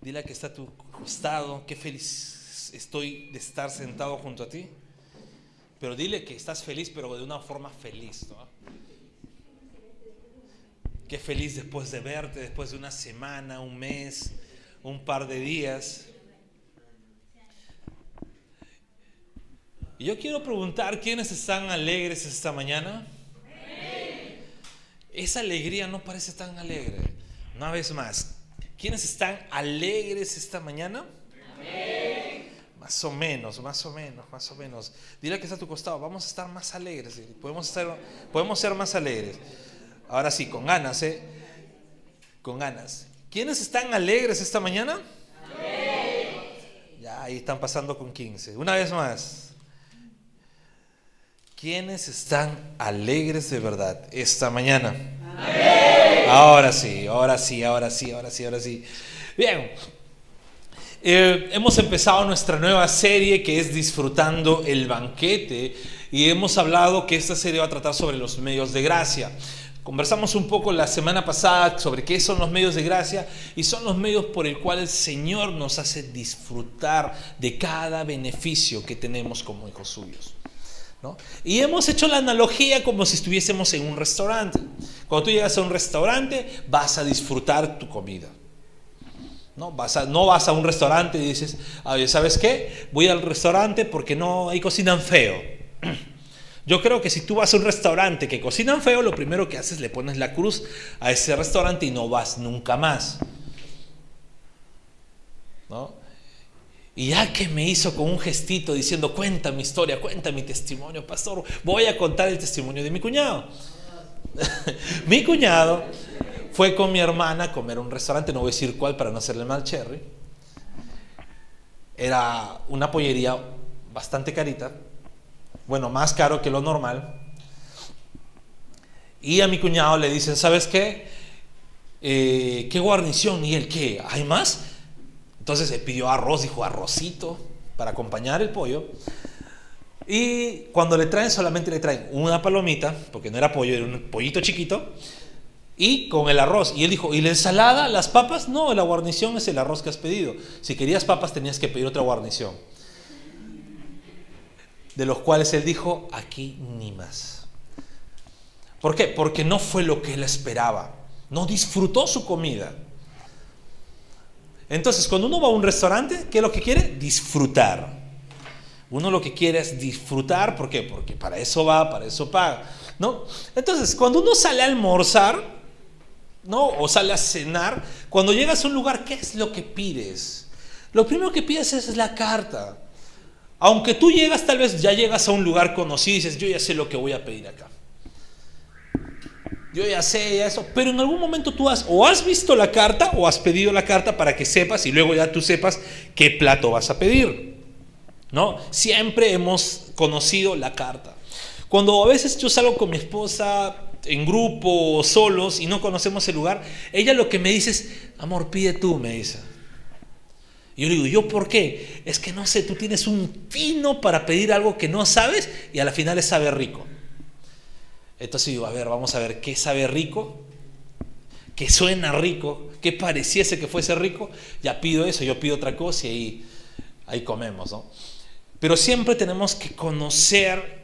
Dile que está a tu costado, qué feliz estoy de estar sentado junto a ti. Pero dile que estás feliz, pero de una forma feliz. ¿no? Qué feliz después de verte, después de una semana, un mes, un par de días. Yo quiero preguntar, ¿quiénes están alegres esta mañana? Esa alegría no parece tan alegre. Una vez más, ¿quiénes están alegres esta mañana? Más o menos, más o menos, más o menos. Dile que está a tu costado, vamos a estar más alegres. Podemos, estar, podemos ser más alegres. Ahora sí, con ganas, ¿eh? Con ganas. ¿Quiénes están alegres esta mañana? Ya, ahí están pasando con 15. Una vez más. ¿Quiénes están alegres de verdad esta mañana? Ahora sí, ahora sí, ahora sí, ahora sí, ahora sí. Bien. Eh, hemos empezado nuestra nueva serie que es Disfrutando el banquete y hemos hablado que esta serie va a tratar sobre los medios de gracia. Conversamos un poco la semana pasada sobre qué son los medios de gracia y son los medios por el cual el Señor nos hace disfrutar de cada beneficio que tenemos como hijos suyos. Y hemos hecho la analogía como si estuviésemos en un restaurante. Cuando tú llegas a un restaurante, vas a disfrutar tu comida. No vas a, un restaurante y dices, ¿sabes qué? Voy al restaurante porque no hay cocinan feo. Yo creo que si tú vas a un restaurante que cocinan feo, lo primero que haces es le pones la cruz a ese restaurante y no vas nunca más. ¿No? Y ya que me hizo con un gestito diciendo, cuenta mi historia, cuenta mi testimonio, pastor, voy a contar el testimonio de mi cuñado. mi cuñado fue con mi hermana a comer un restaurante, no voy a decir cuál para no hacerle mal cherry. Era una pollería bastante carita, bueno, más caro que lo normal. Y a mi cuñado le dicen, ¿sabes qué? Eh, ¿Qué guarnición? ¿Y el qué? ¿Hay más? Entonces se pidió arroz, dijo arrocito para acompañar el pollo. Y cuando le traen, solamente le traen una palomita, porque no era pollo, era un pollito chiquito, y con el arroz. Y él dijo, ¿y la ensalada, las papas? No, la guarnición es el arroz que has pedido. Si querías papas, tenías que pedir otra guarnición. De los cuales él dijo, aquí ni más. ¿Por qué? Porque no fue lo que él esperaba. No disfrutó su comida. Entonces, cuando uno va a un restaurante, ¿qué es lo que quiere? Disfrutar. Uno lo que quiere es disfrutar, ¿por qué? Porque para eso va, para eso paga, ¿no? Entonces, cuando uno sale a almorzar, ¿no? O sale a cenar, cuando llegas a un lugar, ¿qué es lo que pides? Lo primero que pides es la carta. Aunque tú llegas, tal vez ya llegas a un lugar conocido y dices, yo ya sé lo que voy a pedir acá yo ya sé eso, pero en algún momento tú has o has visto la carta o has pedido la carta para que sepas y luego ya tú sepas qué plato vas a pedir. ¿No? Siempre hemos conocido la carta. Cuando a veces yo salgo con mi esposa en grupo o solos y no conocemos el lugar, ella lo que me dice es, amor, pide tú, me dice. Y yo digo, ¿yo por qué? Es que no sé, tú tienes un pino para pedir algo que no sabes y a la final sabe rico. Entonces digo, a ver, vamos a ver qué sabe rico, qué suena rico, qué pareciese que fuese rico. Ya pido eso, yo pido otra cosa y ahí, comemos, ¿no? Pero siempre tenemos que conocer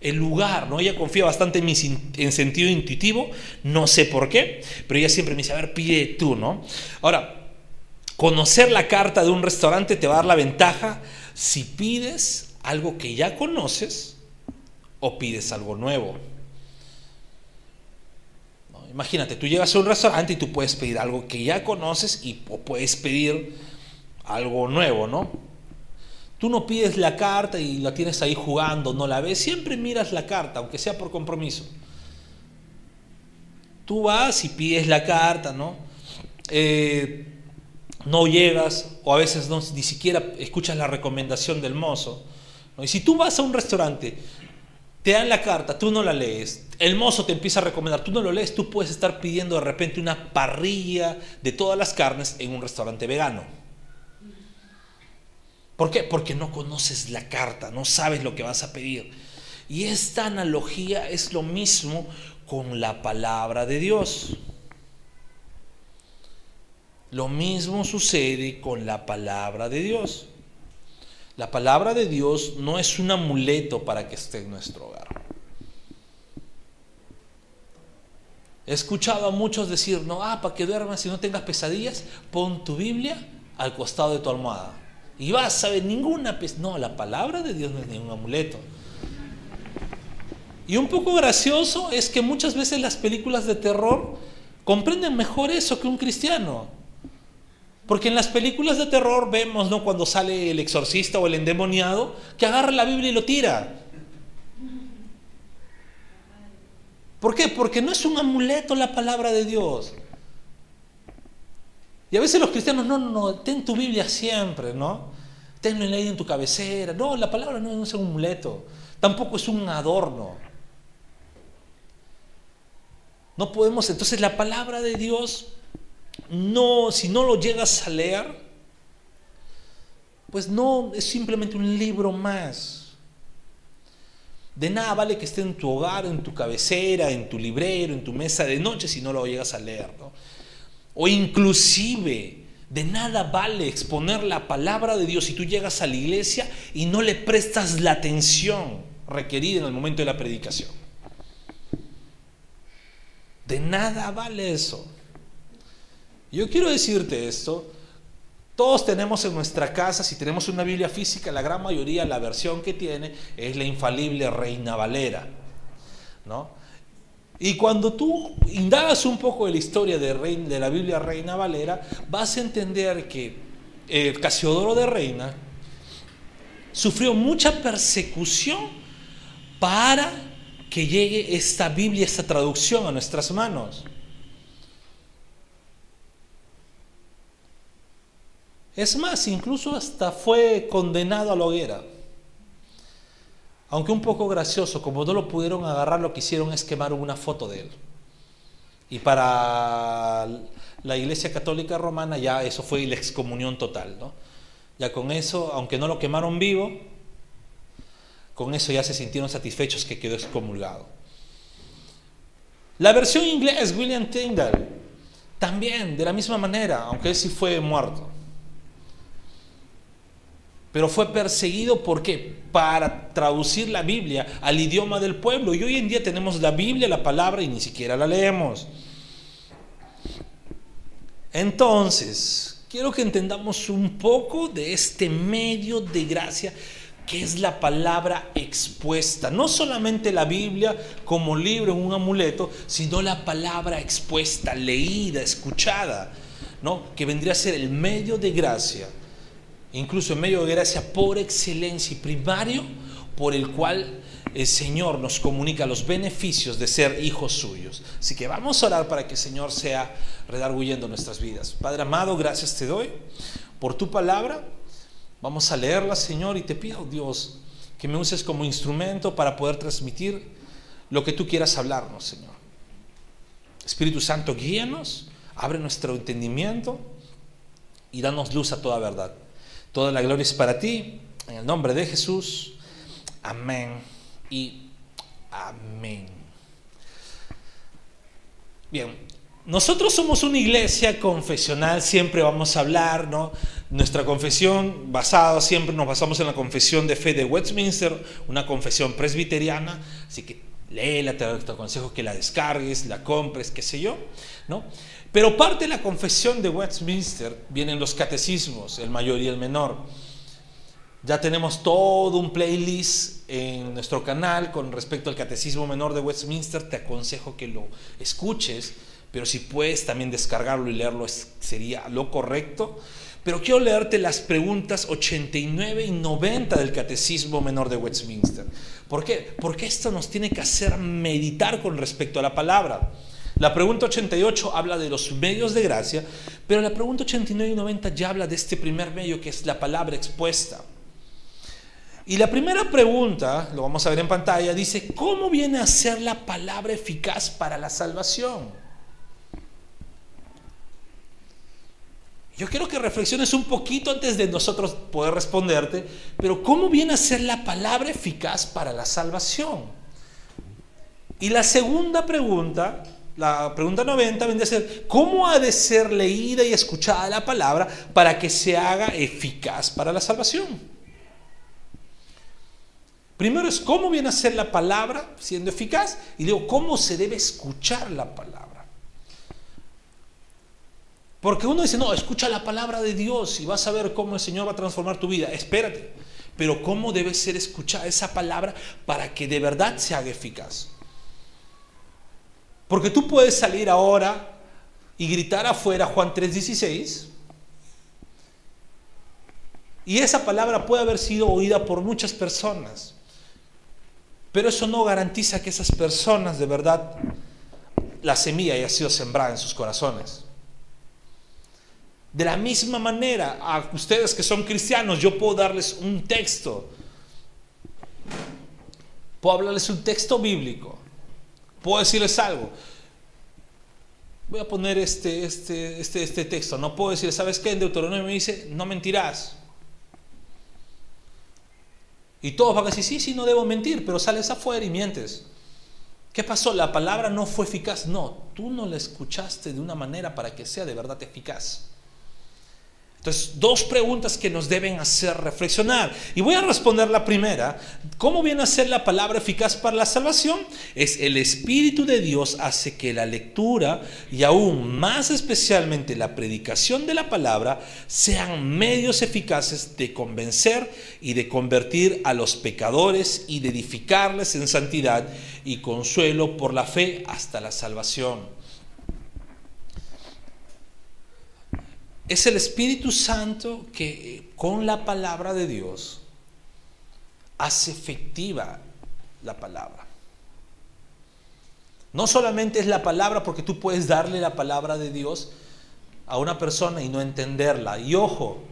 el lugar, ¿no? Ella confía bastante en en sentido intuitivo, no sé por qué, pero ella siempre me dice, a ver, pide tú, ¿no? Ahora, conocer la carta de un restaurante te va a dar la ventaja si pides algo que ya conoces, o pides algo nuevo. Imagínate, tú llegas a un restaurante y tú puedes pedir algo que ya conoces y o puedes pedir algo nuevo, ¿no? Tú no pides la carta y la tienes ahí jugando, no la ves, siempre miras la carta, aunque sea por compromiso. Tú vas y pides la carta, ¿no? Eh, no llegas o a veces no, ni siquiera escuchas la recomendación del mozo. Y si tú vas a un restaurante te dan la carta, tú no la lees, el mozo te empieza a recomendar, tú no lo lees, tú puedes estar pidiendo de repente una parrilla de todas las carnes en un restaurante vegano. ¿Por qué? Porque no conoces la carta, no sabes lo que vas a pedir. Y esta analogía es lo mismo con la palabra de Dios. Lo mismo sucede con la palabra de Dios. La palabra de Dios no es un amuleto para que esté en nuestro hogar. He escuchado a muchos decir, no, ah, para que duermas y no tengas pesadillas, pon tu Biblia al costado de tu almohada. Y vas a ver ninguna pesadilla. No, la palabra de Dios no es ningún amuleto. Y un poco gracioso es que muchas veces las películas de terror comprenden mejor eso que un cristiano. Porque en las películas de terror vemos, ¿no? Cuando sale el exorcista o el endemoniado, que agarra la Biblia y lo tira. ¿Por qué? Porque no es un amuleto la palabra de Dios. Y a veces los cristianos, no, no, no, ten tu Biblia siempre, ¿no? Tenlo ahí en tu cabecera. No, la palabra no es un amuleto. Tampoco es un adorno. No podemos, entonces la palabra de Dios, no, si no lo llegas a leer, pues no es simplemente un libro más. De nada vale que esté en tu hogar, en tu cabecera, en tu librero, en tu mesa de noche si no lo llegas a leer. O inclusive, de nada vale exponer la palabra de Dios si tú llegas a la iglesia y no le prestas la atención requerida en el momento de la predicación. De nada vale eso. Yo quiero decirte esto. Todos tenemos en nuestra casa, si tenemos una Biblia física, la gran mayoría, la versión que tiene es la infalible Reina Valera. ¿no? Y cuando tú indagas un poco de la historia de, de la Biblia Reina Valera, vas a entender que el Casiodoro de Reina sufrió mucha persecución para que llegue esta Biblia, esta traducción a nuestras manos. Es más, incluso hasta fue condenado a la hoguera. Aunque un poco gracioso, como no lo pudieron agarrar, lo que hicieron es quemar una foto de él. Y para la Iglesia Católica Romana ya eso fue la excomunión total. ¿no? Ya con eso, aunque no lo quemaron vivo, con eso ya se sintieron satisfechos que quedó excomulgado. La versión inglés, William Tyndall, también de la misma manera, aunque él sí fue muerto. Pero fue perseguido ¿por qué? Para traducir la Biblia al idioma del pueblo. Y hoy en día tenemos la Biblia, la palabra, y ni siquiera la leemos. Entonces, quiero que entendamos un poco de este medio de gracia que es la palabra expuesta. No solamente la Biblia como libro, un amuleto, sino la palabra expuesta, leída, escuchada, ¿no? que vendría a ser el medio de gracia, incluso el medio de gracia por excelencia y primario, por el cual el Señor nos comunica los beneficios de ser hijos suyos. Así que vamos a orar para que el Señor sea redarguyendo nuestras vidas. Padre amado, gracias te doy por tu palabra. Vamos a leerla, Señor, y te pido, Dios, que me uses como instrumento para poder transmitir lo que tú quieras hablarnos, Señor. Espíritu Santo, guíanos, abre nuestro entendimiento y danos luz a toda verdad. Toda la gloria es para ti, en el nombre de Jesús. Amén y amén. Bien, nosotros somos una iglesia confesional, siempre vamos a hablar, ¿no? Nuestra confesión basada, siempre nos basamos en la confesión de fe de Westminster, una confesión presbiteriana, así que léela, te, aconsejo que la descargues, la compres, qué sé yo, ¿no? Pero parte de la confesión de Westminster vienen los catecismos, el mayor y el menor. Ya tenemos todo un playlist en nuestro canal con respecto al catecismo menor de Westminster, te aconsejo que lo escuches pero si puedes también descargarlo y leerlo sería lo correcto. Pero quiero leerte las preguntas 89 y 90 del Catecismo Menor de Westminster. ¿Por qué? Porque esto nos tiene que hacer meditar con respecto a la palabra. La pregunta 88 habla de los medios de gracia, pero la pregunta 89 y 90 ya habla de este primer medio que es la palabra expuesta. Y la primera pregunta, lo vamos a ver en pantalla, dice, ¿cómo viene a ser la palabra eficaz para la salvación? Yo quiero que reflexiones un poquito antes de nosotros poder responderte, pero ¿cómo viene a ser la palabra eficaz para la salvación? Y la segunda pregunta, la pregunta 90, viene a ser, ¿cómo ha de ser leída y escuchada la palabra para que se haga eficaz para la salvación? Primero es cómo viene a ser la palabra siendo eficaz y luego cómo se debe escuchar la palabra. Porque uno dice, no, escucha la palabra de Dios y vas a ver cómo el Señor va a transformar tu vida. Espérate. Pero cómo debe ser escuchada esa palabra para que de verdad se haga eficaz. Porque tú puedes salir ahora y gritar afuera Juan 3:16. Y esa palabra puede haber sido oída por muchas personas. Pero eso no garantiza que esas personas de verdad la semilla haya sido sembrada en sus corazones. De la misma manera, a ustedes que son cristianos, yo puedo darles un texto. Puedo hablarles un texto bíblico. Puedo decirles algo. Voy a poner este, este, este, este texto. No puedo decir, ¿sabes qué? En Deuteronomio me dice, no mentirás. Y todos van a decir, sí, sí, no debo mentir, pero sales afuera y mientes. ¿Qué pasó? La palabra no fue eficaz. No, tú no la escuchaste de una manera para que sea de verdad eficaz. Entonces, dos preguntas que nos deben hacer reflexionar. Y voy a responder la primera. ¿Cómo viene a ser la palabra eficaz para la salvación? Es el Espíritu de Dios hace que la lectura y aún más especialmente la predicación de la palabra sean medios eficaces de convencer y de convertir a los pecadores y de edificarles en santidad y consuelo por la fe hasta la salvación. Es el Espíritu Santo que con la palabra de Dios hace efectiva la palabra. No solamente es la palabra porque tú puedes darle la palabra de Dios a una persona y no entenderla. Y ojo,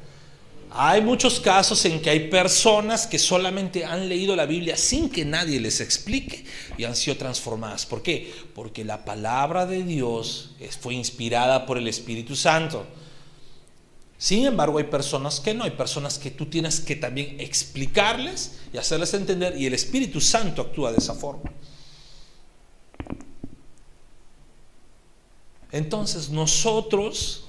hay muchos casos en que hay personas que solamente han leído la Biblia sin que nadie les explique y han sido transformadas. ¿Por qué? Porque la palabra de Dios fue inspirada por el Espíritu Santo. Sin embargo, hay personas que no, hay personas que tú tienes que también explicarles y hacerles entender y el Espíritu Santo actúa de esa forma. Entonces nosotros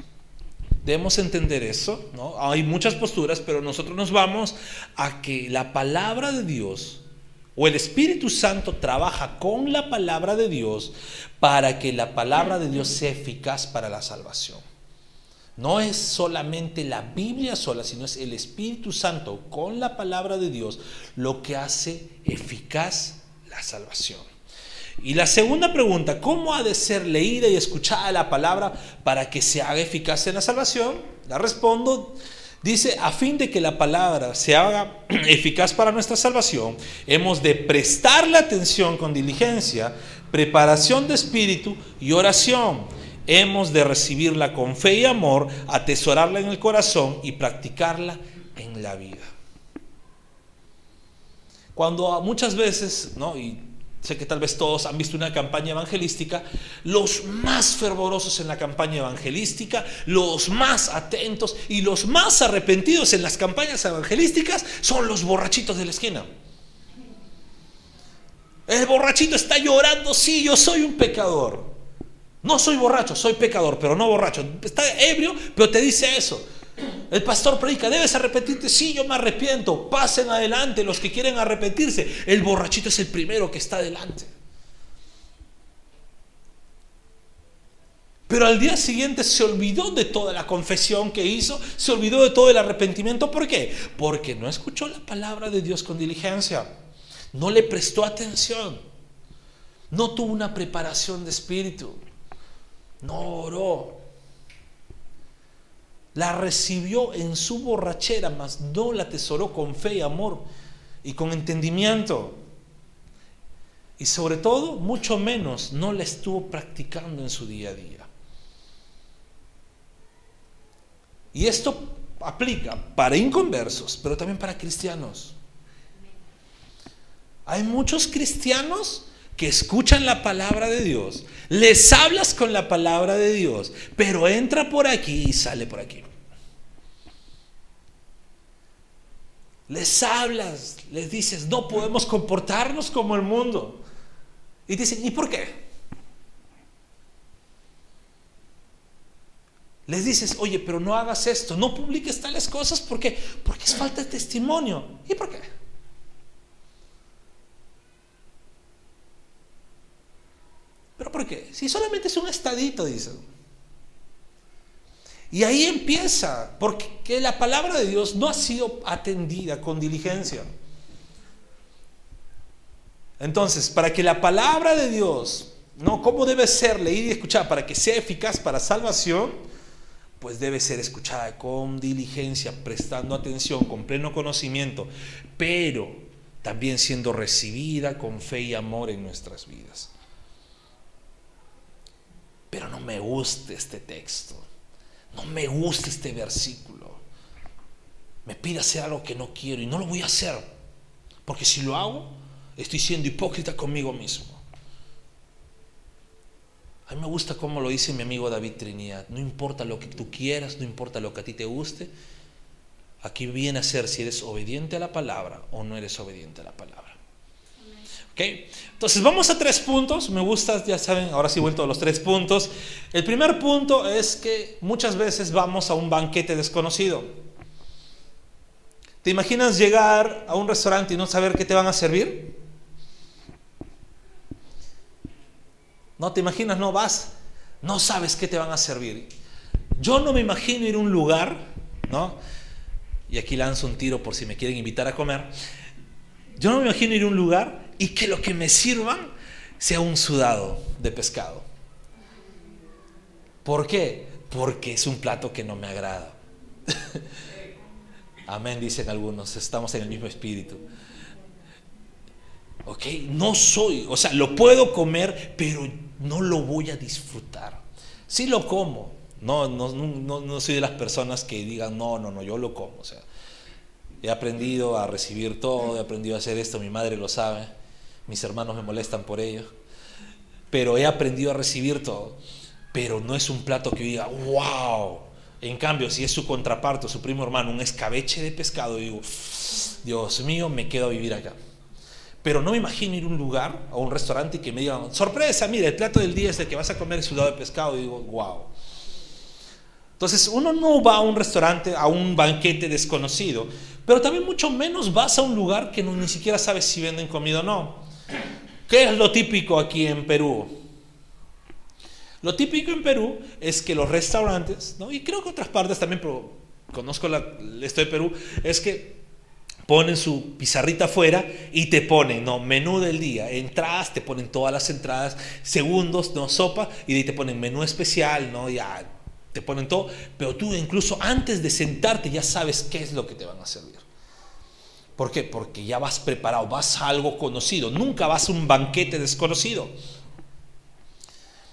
debemos entender eso, ¿no? Hay muchas posturas, pero nosotros nos vamos a que la palabra de Dios o el Espíritu Santo trabaja con la palabra de Dios para que la palabra de Dios sea eficaz para la salvación. No es solamente la Biblia sola, sino es el Espíritu Santo con la palabra de Dios lo que hace eficaz la salvación. Y la segunda pregunta, ¿cómo ha de ser leída y escuchada la palabra para que se haga eficaz en la salvación? La respondo, dice, a fin de que la palabra se haga eficaz para nuestra salvación, hemos de prestarle atención con diligencia, preparación de espíritu y oración hemos de recibirla con fe y amor, atesorarla en el corazón y practicarla en la vida. Cuando muchas veces, ¿no? y sé que tal vez todos han visto una campaña evangelística, los más fervorosos en la campaña evangelística, los más atentos y los más arrepentidos en las campañas evangelísticas son los borrachitos de la esquina. El borrachito está llorando, sí, yo soy un pecador. No soy borracho, soy pecador, pero no borracho. Está ebrio, pero te dice eso. El pastor predica, debes arrepentirte. Sí, yo me arrepiento. Pasen adelante los que quieren arrepentirse. El borrachito es el primero que está adelante. Pero al día siguiente se olvidó de toda la confesión que hizo, se olvidó de todo el arrepentimiento. ¿Por qué? Porque no escuchó la palabra de Dios con diligencia. No le prestó atención. No tuvo una preparación de espíritu no oró. La recibió en su borrachera, mas no la atesoró con fe y amor y con entendimiento. Y sobre todo, mucho menos, no la estuvo practicando en su día a día. Y esto aplica para inconversos, pero también para cristianos. Hay muchos cristianos que escuchan la palabra de Dios, les hablas con la palabra de Dios, pero entra por aquí y sale por aquí. Les hablas, les dices, no podemos comportarnos como el mundo. Y dicen, ¿y por qué? Les dices, oye, pero no hagas esto, no publiques tales cosas porque, porque es falta de testimonio. ¿Y por qué? ¿Pero por qué? Si solamente es un estadito, dicen. Y ahí empieza, porque la palabra de Dios no ha sido atendida con diligencia. Entonces, para que la palabra de Dios, no, cómo debe ser leída y escuchada, para que sea eficaz para salvación, pues debe ser escuchada con diligencia, prestando atención, con pleno conocimiento, pero también siendo recibida con fe y amor en nuestras vidas. Pero no me gusta este texto, no me gusta este versículo. Me pide hacer algo que no quiero y no lo voy a hacer, porque si lo hago, estoy siendo hipócrita conmigo mismo. A mí me gusta cómo lo dice mi amigo David Trinidad. No importa lo que tú quieras, no importa lo que a ti te guste. Aquí viene a ser si eres obediente a la palabra o no eres obediente a la palabra. ¿Ok? Entonces vamos a tres puntos. Me gusta, ya saben, ahora sí vuelto a los tres puntos. El primer punto es que muchas veces vamos a un banquete desconocido. ¿Te imaginas llegar a un restaurante y no saber qué te van a servir? No te imaginas, no vas, no sabes qué te van a servir. Yo no me imagino ir a un lugar, ¿no? Y aquí lanzo un tiro por si me quieren invitar a comer. Yo no me imagino ir a un lugar y que lo que me sirvan sea un sudado de pescado. ¿Por qué? Porque es un plato que no me agrada. Amén, dicen algunos, estamos en el mismo espíritu. ¿Ok? No soy, o sea, lo puedo comer, pero no lo voy a disfrutar. Sí lo como, no, no, no, soy de las personas que digan, no, no, no, yo lo como. O sea, he aprendido a recibir todo, he aprendido a hacer esto, mi madre lo sabe, mis hermanos me molestan por ello, pero he aprendido a recibir todo. Pero no es un plato que diga, wow. En cambio, si es su contraparte, su primo hermano, un escabeche de pescado, digo, Dios mío, me quedo a vivir acá. Pero no me imagino ir a un lugar, a un restaurante y que me digan, sorpresa, mira, el plato del día es el que vas a comer sudado de pescado. Y digo, wow. Entonces, uno no va a un restaurante, a un banquete desconocido, pero también mucho menos vas a un lugar que no, ni siquiera sabes si venden comida o no. ¿Qué es lo típico aquí en Perú? Lo típico en Perú es que los restaurantes, ¿no? y creo que otras partes también, pero conozco la, esto de Perú, es que ponen su pizarrita afuera y te ponen, no, menú del día, entradas, te ponen todas las entradas, segundos, no, sopa, y de ahí te ponen menú especial, no, ya te ponen todo, pero tú incluso antes de sentarte ya sabes qué es lo que te van a servir. ¿Por qué? Porque ya vas preparado, vas a algo conocido, nunca vas a un banquete desconocido.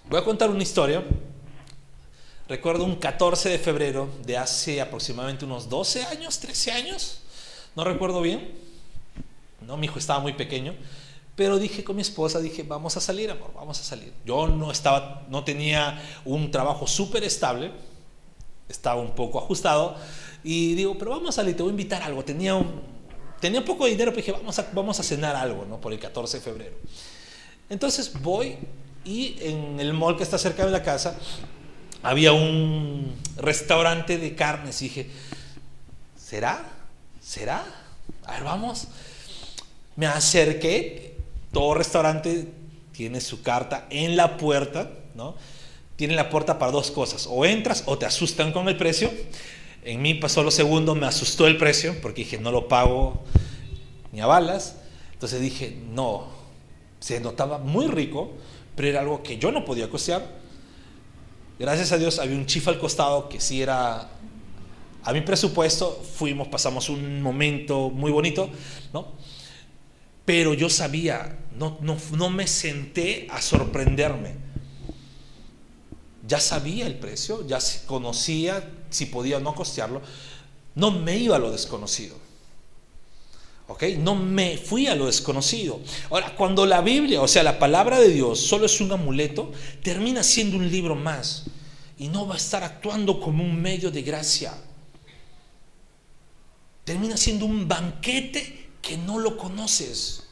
Voy a contar una historia. Recuerdo un 14 de febrero de hace aproximadamente unos 12 años, 13 años no recuerdo bien, no, mi hijo estaba muy pequeño, pero dije con mi esposa, dije, vamos a salir, amor, vamos a salir. Yo no estaba, no tenía un trabajo súper estable, estaba un poco ajustado, y digo, pero vamos a salir, te voy a invitar a algo. Tenía un, tenía poco de dinero, pero dije, vamos a, vamos a cenar algo, ¿no? Por el 14 de febrero. Entonces voy y en el mall que está cerca de la casa había un restaurante de carnes y dije, ¿será? ¿será? A ver, vamos. Me acerqué, todo restaurante tiene su carta en la puerta, ¿no? Tiene la puerta para dos cosas, o entras o te asustan con el precio. En mí pasó lo segundo, me asustó el precio, porque dije, no lo pago ni a balas. Entonces dije, no, se notaba muy rico, pero era algo que yo no podía costear. Gracias a Dios había un chifa al costado que sí era a mi presupuesto, fuimos, pasamos un momento muy bonito, ¿no? Pero yo sabía, no, no, no me senté a sorprenderme. Ya sabía el precio, ya conocía si podía o no costearlo. No me iba a lo desconocido. ¿Ok? No me fui a lo desconocido. Ahora, cuando la Biblia, o sea, la palabra de Dios, solo es un amuleto, termina siendo un libro más. Y no va a estar actuando como un medio de gracia termina siendo un banquete que no lo conoces.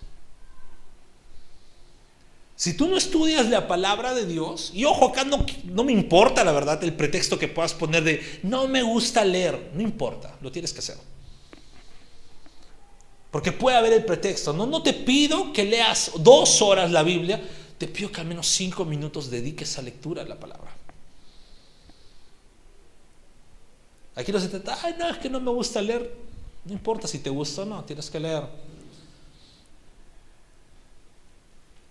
Si tú no estudias la palabra de Dios, y ojo, acá no, no, me importa la verdad el pretexto que puedas poner de no me gusta leer, no importa, lo tienes que hacer. Porque puede haber el pretexto, no, no te pido que leas dos horas la Biblia, te pido que al menos cinco minutos dediques a lectura de la palabra. Aquí no se trata, ay, no, es que no me gusta leer. No importa si te gusta o no, tienes que leer.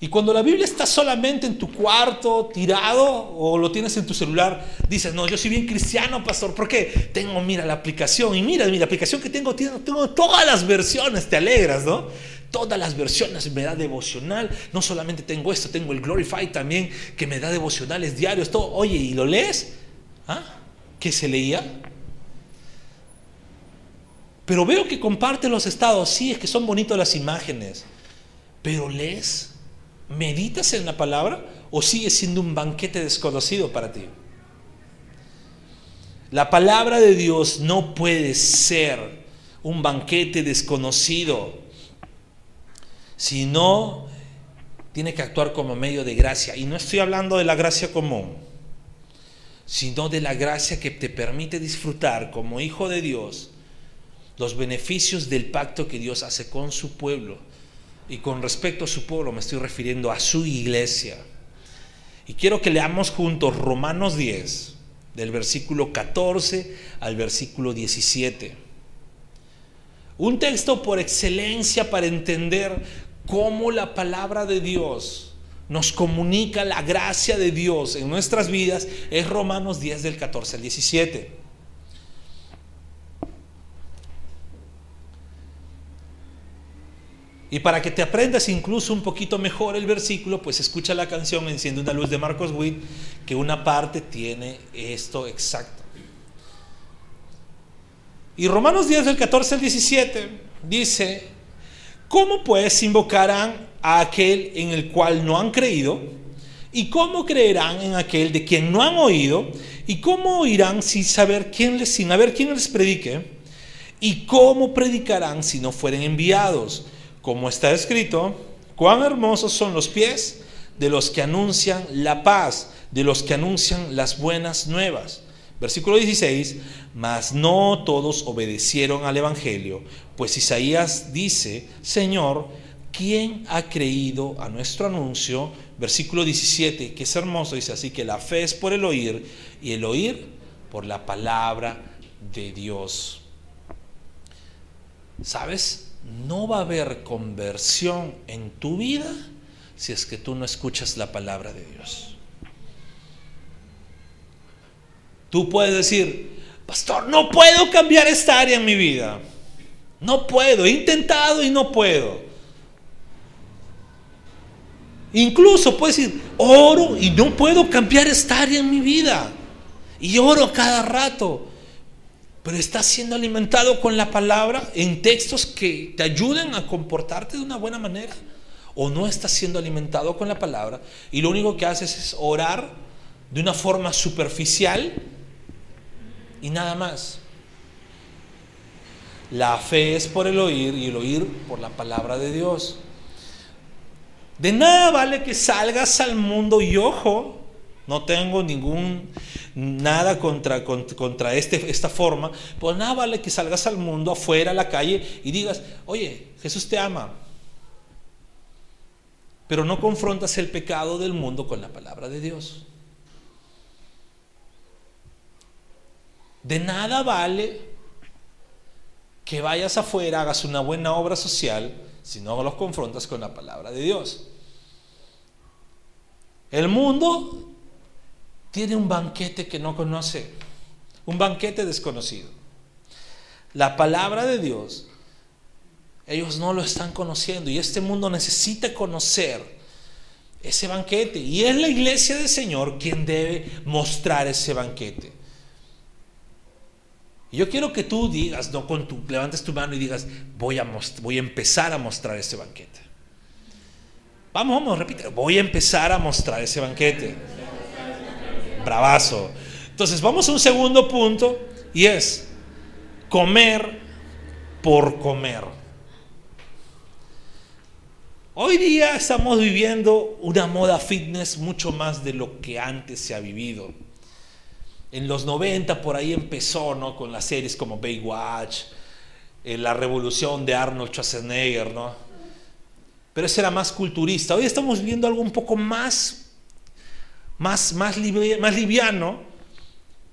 Y cuando la Biblia está solamente en tu cuarto, tirado, o lo tienes en tu celular, dices, no, yo soy bien cristiano, pastor, ¿por qué? Tengo, mira, la aplicación, y mira, mira, la aplicación que tengo, tengo todas las versiones, te alegras, ¿no? Todas las versiones me da devocional, no solamente tengo esto, tengo el Glorify también, que me da devocionales diarios, todo. Oye, ¿y lo lees? ¿Ah? ¿Qué se leía? Pero veo que comparte los estados, sí, es que son bonitas las imágenes, pero lees, meditas en la palabra o sigue siendo un banquete desconocido para ti. La palabra de Dios no puede ser un banquete desconocido, sino tiene que actuar como medio de gracia. Y no estoy hablando de la gracia común, sino de la gracia que te permite disfrutar como hijo de Dios los beneficios del pacto que Dios hace con su pueblo. Y con respecto a su pueblo me estoy refiriendo a su iglesia. Y quiero que leamos juntos Romanos 10, del versículo 14 al versículo 17. Un texto por excelencia para entender cómo la palabra de Dios nos comunica la gracia de Dios en nuestras vidas es Romanos 10 del 14 al 17. Y para que te aprendas incluso un poquito mejor el versículo, pues escucha la canción Enciende una luz de Marcos Witt, que una parte tiene esto exacto. Y Romanos 10 del 14 al 17 dice, ¿cómo pues invocarán a aquel en el cual no han creído? ¿Y cómo creerán en aquel de quien no han oído? ¿Y cómo oirán sin saber quién les, sin haber quién les predique? ¿Y cómo predicarán si no fueren enviados? Como está escrito, cuán hermosos son los pies de los que anuncian la paz, de los que anuncian las buenas nuevas. Versículo 16, mas no todos obedecieron al Evangelio, pues Isaías dice, Señor, ¿quién ha creído a nuestro anuncio? Versículo 17, que es hermoso, dice así que la fe es por el oír y el oír por la palabra de Dios. ¿Sabes? No va a haber conversión en tu vida si es que tú no escuchas la palabra de Dios. Tú puedes decir, pastor, no puedo cambiar esta área en mi vida. No puedo, he intentado y no puedo. Incluso puedes decir, oro y no puedo cambiar esta área en mi vida. Y oro cada rato pero estás siendo alimentado con la palabra en textos que te ayuden a comportarte de una buena manera. O no estás siendo alimentado con la palabra y lo único que haces es orar de una forma superficial y nada más. La fe es por el oír y el oír por la palabra de Dios. De nada vale que salgas al mundo y ojo, no tengo ningún nada contra, contra, este, esta forma. Pues nada vale que salgas al mundo, afuera, a la calle y digas, oye, Jesús te ama. Pero no confrontas el pecado del mundo con la palabra de Dios. De nada vale que vayas afuera, hagas una buena obra social, si no los confrontas con la palabra de Dios. El mundo tiene un banquete que no conoce, un banquete desconocido. La palabra de Dios, ellos no lo están conociendo y este mundo necesita conocer ese banquete. Y es la iglesia del Señor quien debe mostrar ese banquete. Yo quiero que tú digas, no con tu, levantes tu mano y digas, voy a, voy a empezar a mostrar ese banquete. Vamos, vamos, repite, voy a empezar a mostrar ese banquete bravazo. Entonces vamos a un segundo punto y es comer por comer. Hoy día estamos viviendo una moda fitness mucho más de lo que antes se ha vivido. En los 90 por ahí empezó, ¿no? Con las series como Baywatch, eh, la revolución de Arnold Schwarzenegger, ¿no? Pero ese era más culturista. Hoy estamos viviendo algo un poco más, más, más, más liviano,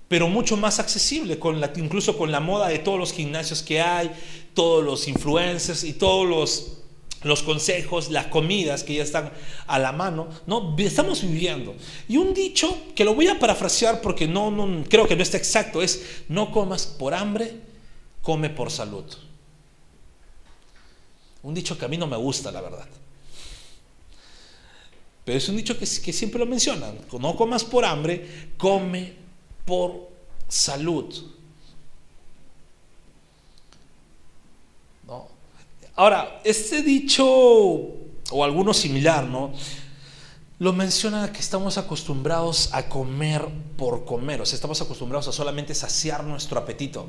pero mucho más accesible, con incluso con la moda de todos los gimnasios que hay, todos los influencers y todos los los consejos, las comidas que ya están a la mano, no estamos viviendo. Y un dicho que lo voy a parafrasear porque no, no creo que no está exacto es no comas por hambre, come por salud. Un dicho que a mí no me gusta, la verdad. Pero es un dicho que, siempre lo mencionan. No comas por hambre, come por salud. Ahora, este dicho, o alguno similar, ¿no? Lo menciona que estamos acostumbrados a comer por comer, o sea, estamos acostumbrados a solamente saciar nuestro apetito.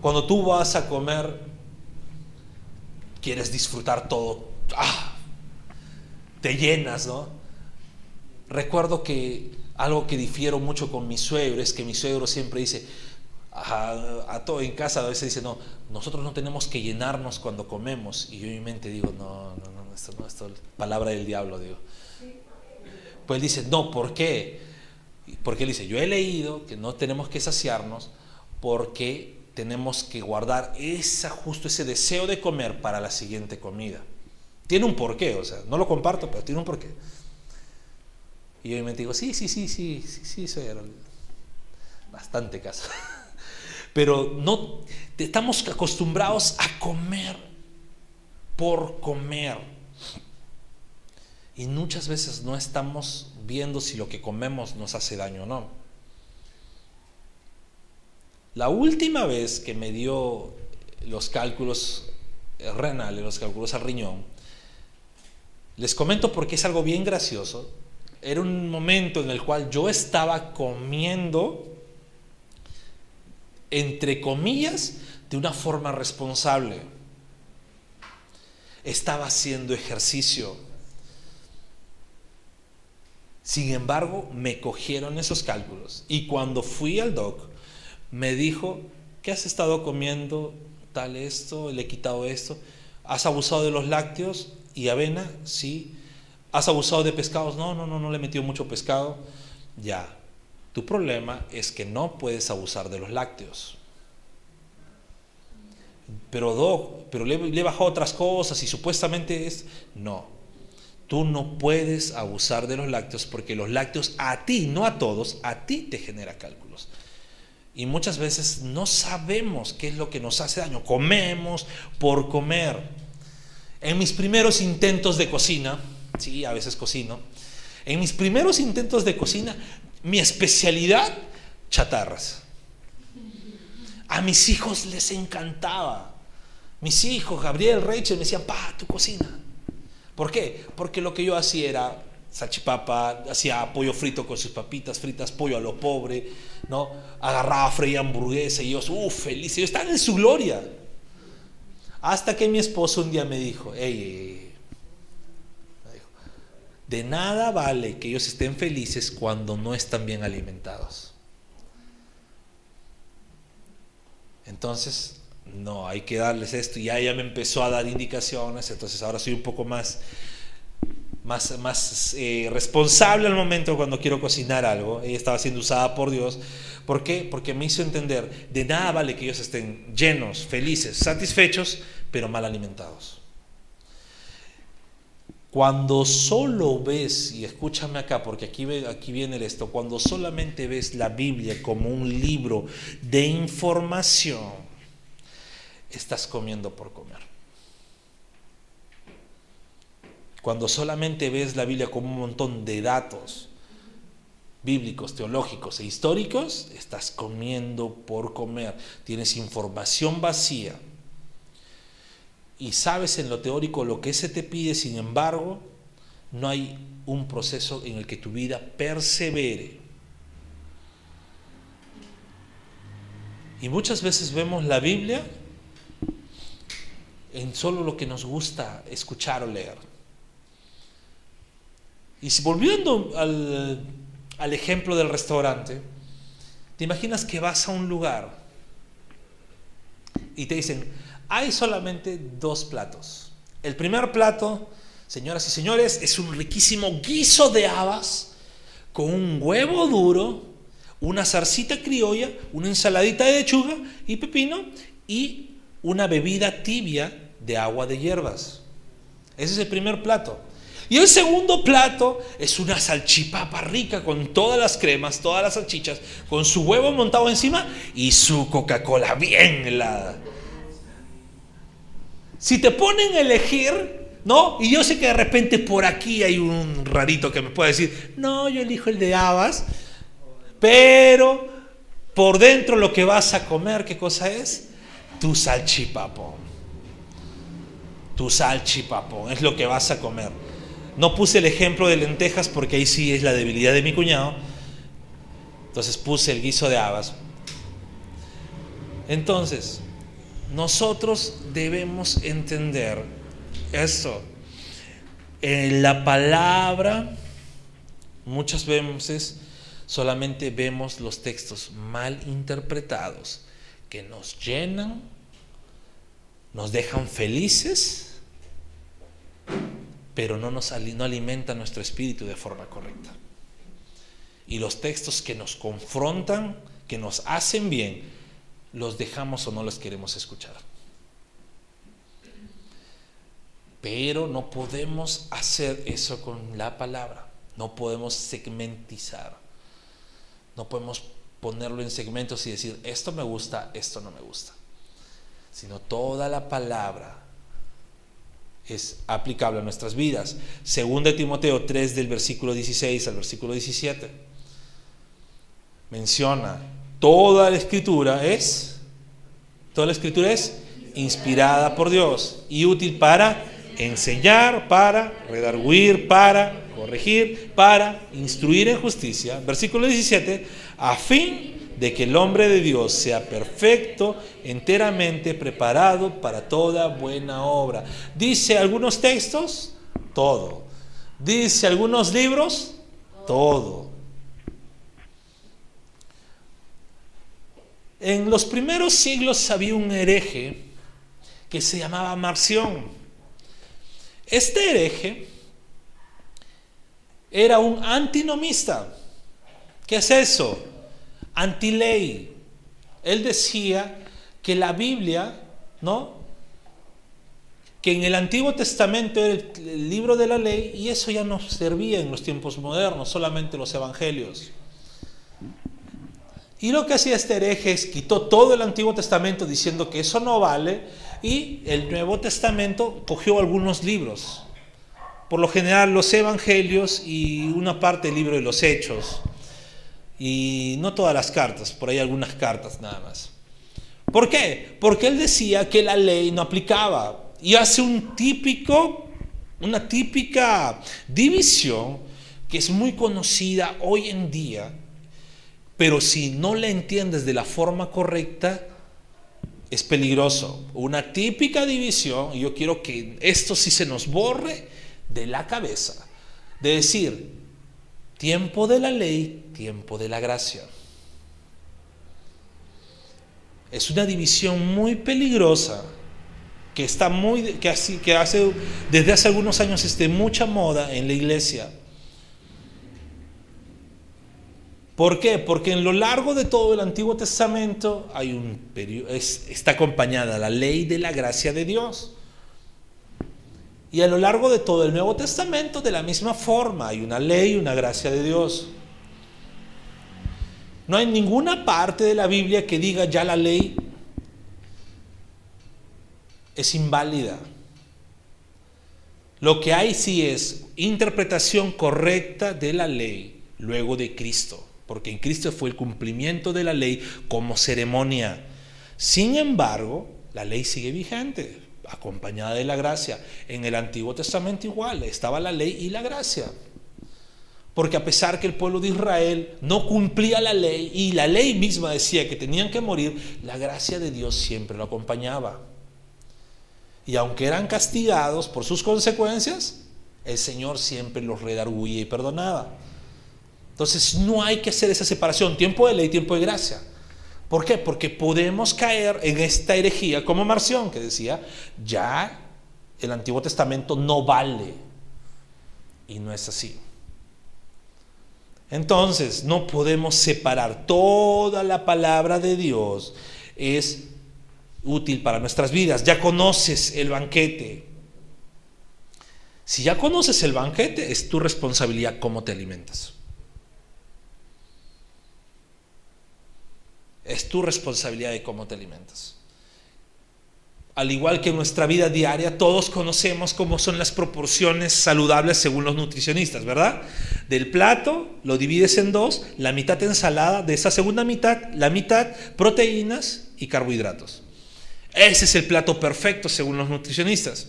Cuando tú vas a comer, quieres disfrutar todo, ¡ah! te llenas, ¿no? Recuerdo que algo que difiero mucho con mi suegro es que mi suegro siempre dice, a, todo en casa a veces dice, no, nosotros no tenemos que llenarnos cuando comemos. Y yo en mi mente digo, no, no, no, esto no, esto es palabra del diablo, digo. Pues él dice, no, ¿por qué? Porque él dice, yo he leído que no tenemos que saciarnos porque tenemos que guardar esa, justo ese deseo de comer para la siguiente comida. Tiene un porqué, o sea, no lo comparto, pero tiene un porqué. Y yo mente digo, sí, sí, sí, sí, sí, sí, soy bastante caso. pero no estamos acostumbrados a comer por comer. Y muchas veces no estamos viendo si lo que comemos nos hace daño o no. La última vez que me dio los cálculos renales, los cálculos al riñón, les comento porque es algo bien gracioso. Era un momento en el cual yo estaba comiendo entre comillas, de una forma responsable. Estaba haciendo ejercicio. Sin embargo, me cogieron esos cálculos y cuando fui al doc, me dijo, ¿qué has estado comiendo? Tal esto, le he quitado esto. ¿Has abusado de los lácteos y avena? Sí. ¿Has abusado de pescados? No, no, no, no le he metido mucho pescado. Ya, tu problema es que no puedes abusar de los lácteos. Pero Doc, pero le, le he bajado otras cosas y supuestamente es... No, tú no puedes abusar de los lácteos porque los lácteos a ti, no a todos, a ti te genera cálculos. Y muchas veces no sabemos qué es lo que nos hace daño. Comemos por comer. En mis primeros intentos de cocina, sí, a veces cocino, en mis primeros intentos de cocina mi especialidad, chatarras. A mis hijos les encantaba. Mis hijos, Gabriel, Rachel, me decían, pa, tu cocina. ¿Por qué? Porque lo que yo hacía era salchipapa, hacía pollo frito con sus papitas fritas, pollo a lo pobre, ¿no? Agarraba, freía hamburguesa y ellos, uff, felices, ellos están en su gloria. Hasta que mi esposo un día me dijo, hey, de nada vale que ellos estén felices cuando no están bien alimentados. Entonces, no, hay que darles esto. Y ya ella me empezó a dar indicaciones, entonces ahora soy un poco más, más, más eh, responsable al momento cuando quiero cocinar algo. Ella estaba siendo usada por Dios. ¿Por qué? Porque me hizo entender, de nada vale que ellos estén llenos, felices, satisfechos, pero mal alimentados. Cuando solo ves, y escúchame acá, porque aquí, aquí viene esto, cuando solamente ves la Biblia como un libro de información, estás comiendo por comer. Cuando solamente ves la Biblia como un montón de datos bíblicos, teológicos e históricos, estás comiendo por comer. Tienes información vacía y sabes en lo teórico lo que se te pide, sin embargo, no hay un proceso en el que tu vida persevere. Y muchas veces vemos la Biblia en solo lo que nos gusta escuchar o leer. Y si volviendo al, al ejemplo del restaurante, te imaginas que vas a un lugar y te dicen, hay solamente dos platos. El primer plato, señoras y señores, es un riquísimo guiso de habas con un huevo duro, una zarcita criolla, una ensaladita de lechuga y pepino y una bebida tibia de agua de hierbas. Ese es el primer plato. Y el segundo plato es una salchipapa rica con todas las cremas, todas las salchichas, con su huevo montado encima y su Coca-Cola bien helada. Si te ponen a elegir, ¿no? Y yo sé que de repente por aquí hay un rarito que me puede decir, no, yo elijo el de habas, pero por dentro lo que vas a comer, ¿qué cosa es? Tu salchipapón. Tu salchipapón es lo que vas a comer. No puse el ejemplo de lentejas porque ahí sí es la debilidad de mi cuñado. Entonces puse el guiso de habas. Entonces, nosotros debemos entender eso. En la palabra, muchas veces solamente vemos los textos mal interpretados que nos llenan, nos dejan felices, pero no, nos, no alimentan nuestro espíritu de forma correcta. Y los textos que nos confrontan, que nos hacen bien, los dejamos o no los queremos escuchar. Pero no podemos hacer eso con la palabra. No podemos segmentizar. No podemos ponerlo en segmentos y decir, esto me gusta, esto no me gusta. Sino toda la palabra es aplicable a nuestras vidas. Según de Timoteo 3 del versículo 16 al versículo 17 menciona toda la escritura es toda la escritura es inspirada por Dios y útil para enseñar, para redarguir, para corregir, para instruir en justicia. Versículo 17, a fin de que el hombre de Dios sea perfecto, enteramente preparado para toda buena obra. Dice algunos textos, todo. Dice algunos libros, todo. En los primeros siglos había un hereje que se llamaba Marción. Este hereje era un antinomista. ¿Qué es eso? Antiley. Él decía que la Biblia, ¿no? Que en el Antiguo Testamento era el, libro de la ley y eso ya no servía en los tiempos modernos, solamente los evangelios. Y lo que hacía este hereje es quitó todo el Antiguo Testamento diciendo que eso no vale y el Nuevo Testamento cogió algunos libros. Por lo general los evangelios y una parte del libro de los hechos. Y no todas las cartas, por ahí algunas cartas nada más. ¿Por qué? Porque él decía que la ley no aplicaba. Y hace un típico, una típica división que es muy conocida hoy en día, pero si no la entiendes de la forma correcta, es peligroso. Una típica división, y yo quiero que esto sí se nos borre de la cabeza, de decir, tiempo de la ley, tiempo de la gracia. Es una división muy peligrosa que está muy que así que hace desde hace algunos años esté mucha moda en la iglesia ¿Por qué? Porque en lo largo de todo el Antiguo Testamento hay un está acompañada la ley de la gracia de Dios. Y a lo largo de todo el Nuevo Testamento, de la misma forma, hay una ley una gracia de Dios. No hay ninguna parte de la Biblia que diga ya la ley es inválida. Lo que hay sí es interpretación correcta de la ley luego de Cristo porque en Cristo fue el cumplimiento de la ley como ceremonia. Sin embargo, la ley sigue vigente, acompañada de la gracia. En el Antiguo Testamento igual, estaba la ley y la gracia. Porque a pesar que el pueblo de Israel no cumplía la ley y la ley misma decía que tenían que morir, la gracia de Dios siempre lo acompañaba. Y aunque eran castigados por sus consecuencias, el Señor siempre los redarguía y perdonaba. Entonces no hay que hacer esa separación, tiempo de ley, tiempo de gracia. ¿Por qué? Porque podemos caer en esta herejía como Marción, que decía, ya el Antiguo Testamento no vale. Y no es así. Entonces, no podemos separar. Toda la palabra de Dios es útil para nuestras vidas. Ya conoces el banquete. Si ya conoces el banquete, es tu responsabilidad cómo te alimentas. Es tu responsabilidad de cómo te alimentas. Al igual que en nuestra vida diaria, todos conocemos cómo son las proporciones saludables según los nutricionistas, ¿verdad? Del plato lo divides en dos, la mitad ensalada, de esa segunda mitad, la mitad proteínas y carbohidratos. Ese es el plato perfecto según los nutricionistas.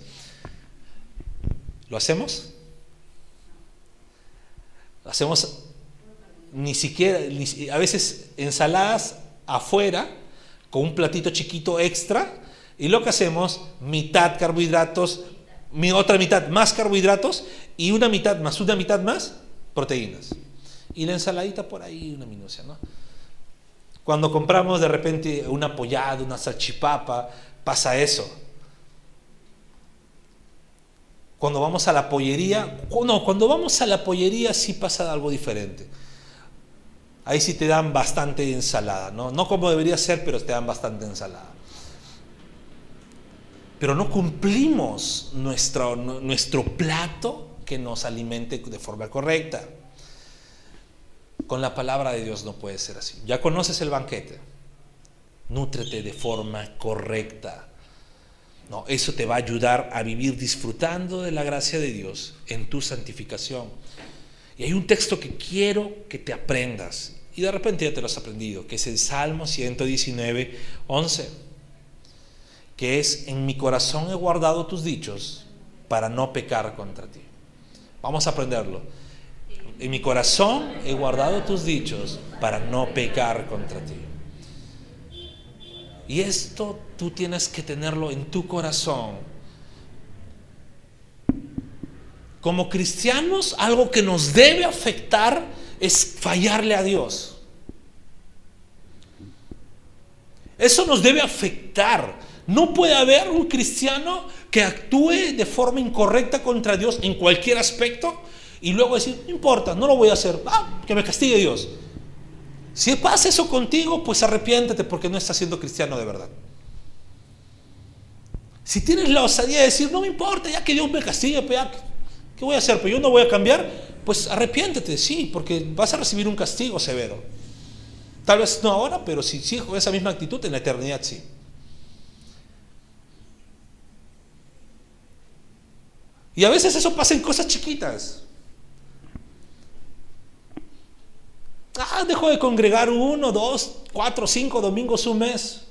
¿Lo hacemos? Lo hacemos ni siquiera, a veces ensaladas afuera, con un platito chiquito extra, y lo que hacemos, mitad carbohidratos, mi otra mitad más carbohidratos y una mitad más, una mitad más proteínas. Y la ensaladita por ahí, una minucia, ¿no? Cuando compramos de repente una pollada, una salchipapa, pasa eso. Cuando vamos a la pollería, no, cuando vamos a la pollería sí pasa algo diferente. Ahí sí te dan bastante ensalada, ¿no? No como debería ser, pero te dan bastante ensalada. Pero no cumplimos nuestro, nuestro plato que nos alimente de forma correcta. Con la palabra de Dios no puede ser así. Ya conoces el banquete. Nútrete de forma correcta. No, eso te va a ayudar a vivir disfrutando de la gracia de Dios en tu santificación. Y hay un texto que quiero que te aprendas. Y de repente ya te lo has aprendido, que es el Salmo 119, 11. Que es, en mi corazón he guardado tus dichos para no pecar contra ti. Vamos a aprenderlo. En mi corazón he guardado tus dichos para no pecar contra ti. Y esto tú tienes que tenerlo en tu corazón. Como cristianos, algo que nos debe afectar es fallarle a Dios. Eso nos debe afectar. No puede haber un cristiano que actúe de forma incorrecta contra Dios en cualquier aspecto y luego decir, no importa, no lo voy a hacer, que me castigue Dios. Si pasa eso contigo, pues arrepiéntete porque no estás siendo cristiano de verdad. Si tienes la osadía de decir, no me importa, ya que Dios me castigue, pues ¿qué voy a hacer? Pues yo no voy a cambiar, pues arrepiéntete, sí, porque vas a recibir un castigo severo. Tal vez no ahora, pero si sigo con esa misma actitud, en la eternidad sí. Y a veces eso pasa en cosas chiquitas. Ah, dejo de congregar uno, dos, cuatro, cinco domingos, un mes.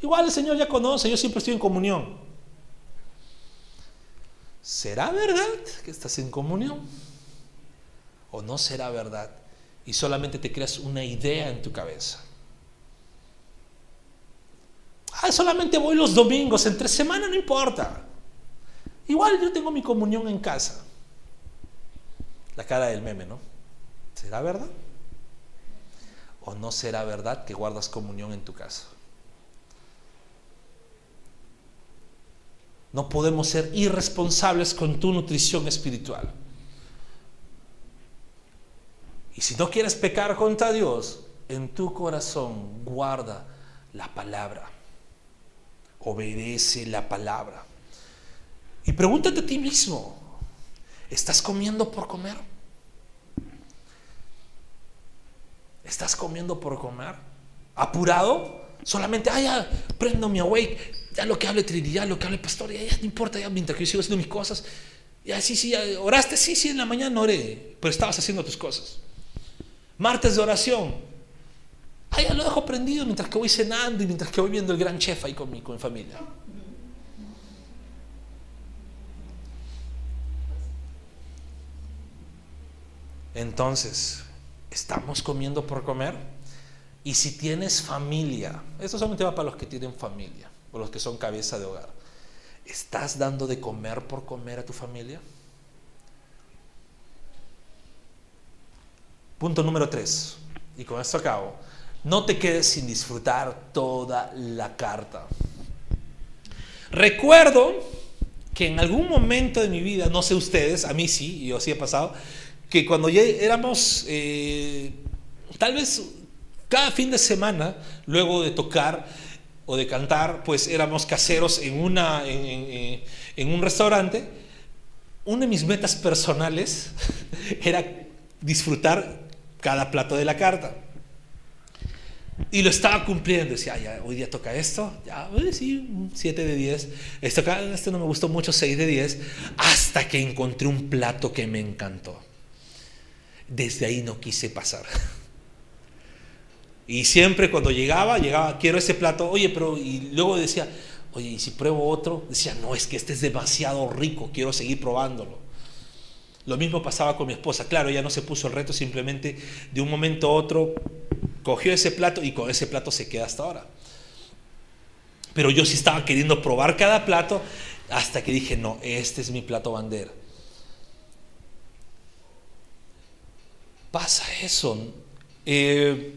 Igual el Señor ya conoce, yo siempre estoy en comunión. ¿Será verdad que estás en comunión? ¿O no será verdad? Y solamente te creas una idea en tu cabeza. Ah, solamente voy los domingos, entre semana no importa. Igual yo tengo mi comunión en casa. La cara del meme, ¿no? ¿Será verdad? ¿O no será verdad que guardas comunión en tu casa? No podemos ser irresponsables con tu nutrición espiritual. Y si no quieres pecar contra Dios, en tu corazón guarda la palabra. Obedece la palabra. Y pregúntate a ti mismo, ¿estás comiendo por comer? ¿Estás comiendo por comer? ¿Apurado? Solamente, ah, ya, prendo mi awake, ya lo que hable Trinidad, lo que hable Pastor, ya, no importa, ya mientras que yo sigo haciendo mis cosas. Ya, sí, sí, oraste, sí, sí, en la mañana oré, pero estabas haciendo tus cosas. Martes de oración. Ah, ya lo dejo prendido mientras que voy cenando y mientras que voy viendo el gran chef ahí con mi, con mi familia. Entonces, ¿estamos comiendo por comer? Y si tienes familia, esto solamente va para los que tienen familia, o los que son cabeza de hogar, ¿estás dando de comer por comer a tu familia? Punto número tres, y con esto acabo. No te quedes sin disfrutar toda la carta. Recuerdo que en algún momento de mi vida, no sé ustedes, a mí sí, yo sí he pasado, que cuando ya éramos, eh, tal vez cada fin de semana, luego de tocar o de cantar, pues éramos caseros en, una, en, en un restaurante, una de mis metas personales era disfrutar cada plato de la carta. Y lo estaba cumpliendo. Decía, ya, hoy día toca esto. Ya, sí, 7 de 10. Esto, este no me gustó mucho, 6 de 10. Hasta que encontré un plato que me encantó. Desde ahí no quise pasar. Y siempre cuando llegaba, llegaba, quiero ese plato. Oye, pero. Y luego decía, oye, ¿y si pruebo otro? Decía, no, es que este es demasiado rico, quiero seguir probándolo. Lo mismo pasaba con mi esposa. Claro, ella no se puso el reto, simplemente de un momento a otro cogió ese plato y con ese plato se queda hasta ahora. Pero yo sí estaba queriendo probar cada plato hasta que dije, no, este es mi plato bandera. Pasa eso. Eh,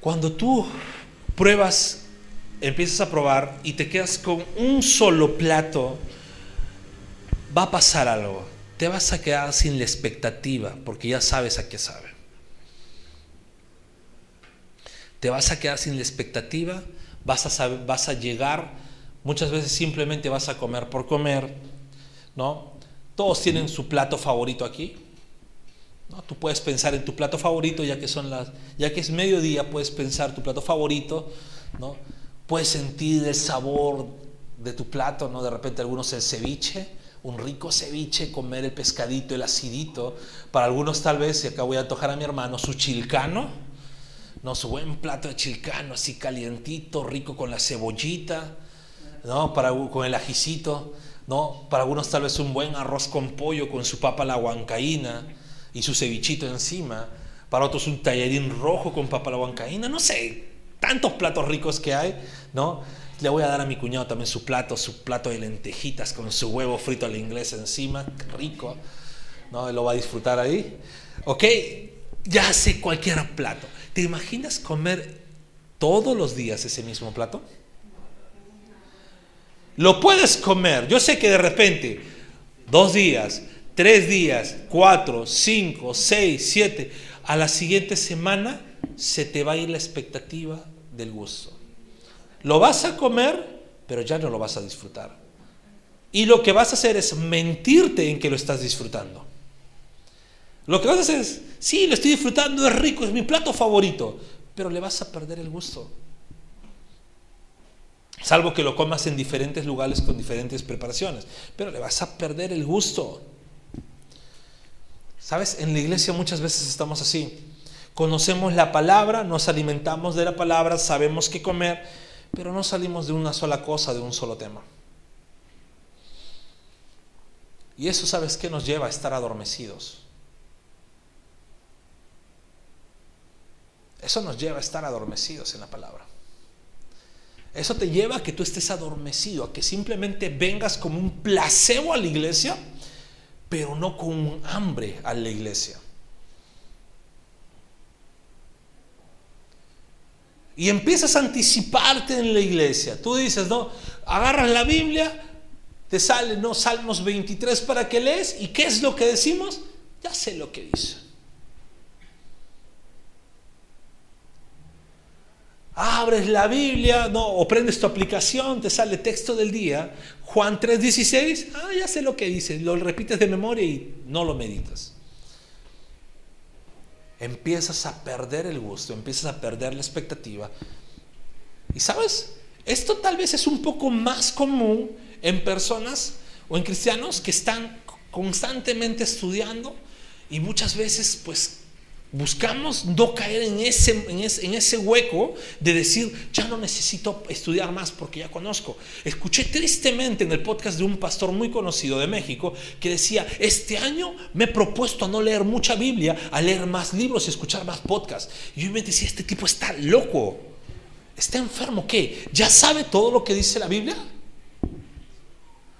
cuando tú pruebas, empiezas a probar y te quedas con un solo plato, va a pasar algo. Te vas a quedar sin la expectativa porque ya sabes a qué sabe. Te vas a quedar sin la expectativa, vas a, vas a llegar, muchas veces simplemente vas a comer por comer, ¿no? Todos tienen su plato favorito aquí. ¿no? Tú puedes pensar en tu plato favorito, ya que, son las, ya que es mediodía, puedes pensar tu plato favorito, ¿no? Puedes sentir el sabor de tu plato, ¿no? De repente algunos el ceviche, un rico ceviche, comer el pescadito, el acidito. Para algunos tal vez, y acá voy a antojar a mi hermano, su chilcano, ¿no? Su buen plato de chilcano, así calientito, rico con la cebollita, ¿no? Para, con el ajicito, ¿no? Para algunos tal vez un buen arroz con pollo con su papa la huancaína y su cevichito encima. Para otros un tallarín rojo con papa la huancaína, no sé, tantos platos ricos que hay, ¿no? Le voy a dar a mi cuñado también su plato, su plato de lentejitas con su huevo frito a la encima, rico, ¿no? Lo va a disfrutar ahí. ¿Ok? Ya sé cualquier plato. ¿Te imaginas comer todos los días ese mismo plato? Lo puedes comer. Yo sé que de repente, dos días, tres días, cuatro, cinco, seis, siete, a la siguiente semana se te va a ir la expectativa del gusto. Lo vas a comer, pero ya no lo vas a disfrutar. Y lo que vas a hacer es mentirte en que lo estás disfrutando. Lo que vas a hacer es, sí, lo estoy disfrutando, es rico, es mi plato favorito, pero le vas a perder el gusto. Salvo que lo comas en diferentes lugares con diferentes preparaciones, pero le vas a perder el gusto. ¿Sabes? En la iglesia muchas veces estamos así. Conocemos la palabra, nos alimentamos de la palabra, sabemos qué comer, pero no salimos de una sola cosa, de un solo tema. Y eso, ¿sabes qué nos lleva a estar adormecidos? Eso nos lleva a estar adormecidos en la palabra. Eso te lleva a que tú estés adormecido, a que simplemente vengas como un placebo a la iglesia, pero no con un hambre a la iglesia. Y empiezas a anticiparte en la iglesia. Tú dices, no, agarras la Biblia, te sale, no, Salmos 23 para que lees. ¿Y qué es lo que decimos? Ya sé lo que dice. Abres la Biblia, no, o prendes tu aplicación, te sale texto del día, Juan 3:16, ah, ya sé lo que dice, lo repites de memoria y no lo meditas empiezas a perder el gusto, empiezas a perder la expectativa. Y sabes, esto tal vez es un poco más común en personas o en cristianos que están constantemente estudiando y muchas veces pues Buscamos no caer en ese, en, ese, hueco de decir, ya no necesito estudiar más porque ya conozco. Escuché tristemente en el podcast de un pastor muy conocido de México que decía, este año me he propuesto a no leer mucha Biblia, a leer más libros y escuchar más podcasts. Y yo me decía, este tipo está loco, está enfermo, ¿qué? ¿Ya sabe todo lo que dice la Biblia?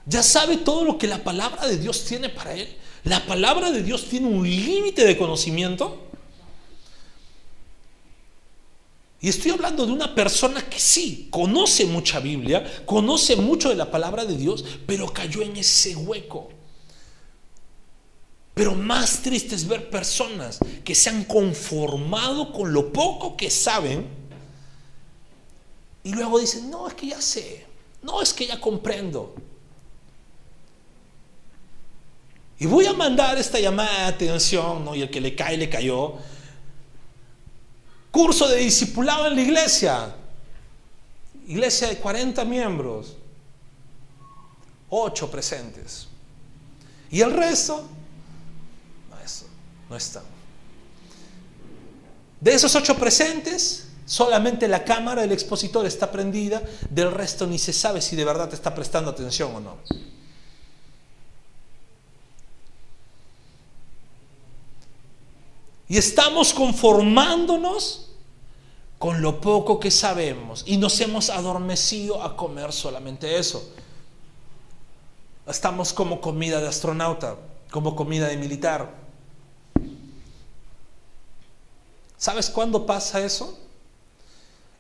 ¿Ya sabe todo lo que la palabra de Dios tiene para él? ¿La palabra de Dios tiene un límite de conocimiento? Y estoy hablando de una persona que sí, conoce mucha Biblia, conoce mucho de la palabra de Dios, pero cayó en ese hueco. Pero más triste es ver personas que se han conformado con lo poco que saben y luego dicen, no, es que ya sé, no, es que ya comprendo. Y voy a mandar esta llamada de atención, ¿no? y el que le cae, le cayó Curso de discipulado en la iglesia. Iglesia de 40 miembros. 8 presentes. Y el resto, no, eso, no están. De esos 8 presentes, solamente la cámara del expositor está prendida, del resto ni se sabe si de verdad te está prestando atención o no. Y estamos conformándonos con lo poco que sabemos y nos hemos adormecido a comer solamente eso. Estamos como comida de astronauta, como comida de militar. ¿Sabes cuándo pasa eso?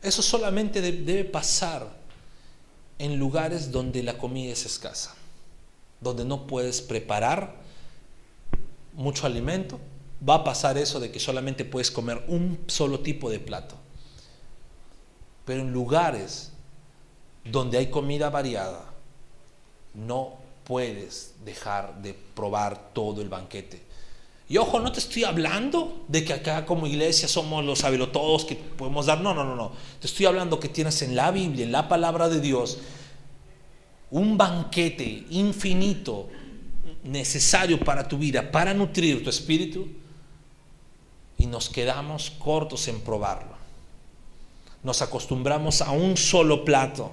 Eso solamente debe pasar en lugares donde la comida es escasa, donde no puedes preparar mucho alimento. Va a pasar eso de que solamente puedes comer un solo tipo de plato. Pero en lugares donde hay comida variada, no puedes dejar de probar todo el banquete. Y ojo, no te estoy hablando de que acá como iglesia somos los sabelotodos que podemos dar. No, no, no, no. Te estoy hablando que tienes en la Biblia, en la palabra de Dios, un banquete infinito necesario para tu vida, para nutrir tu espíritu. Y nos quedamos cortos en probarlo nos acostumbramos a un solo plato.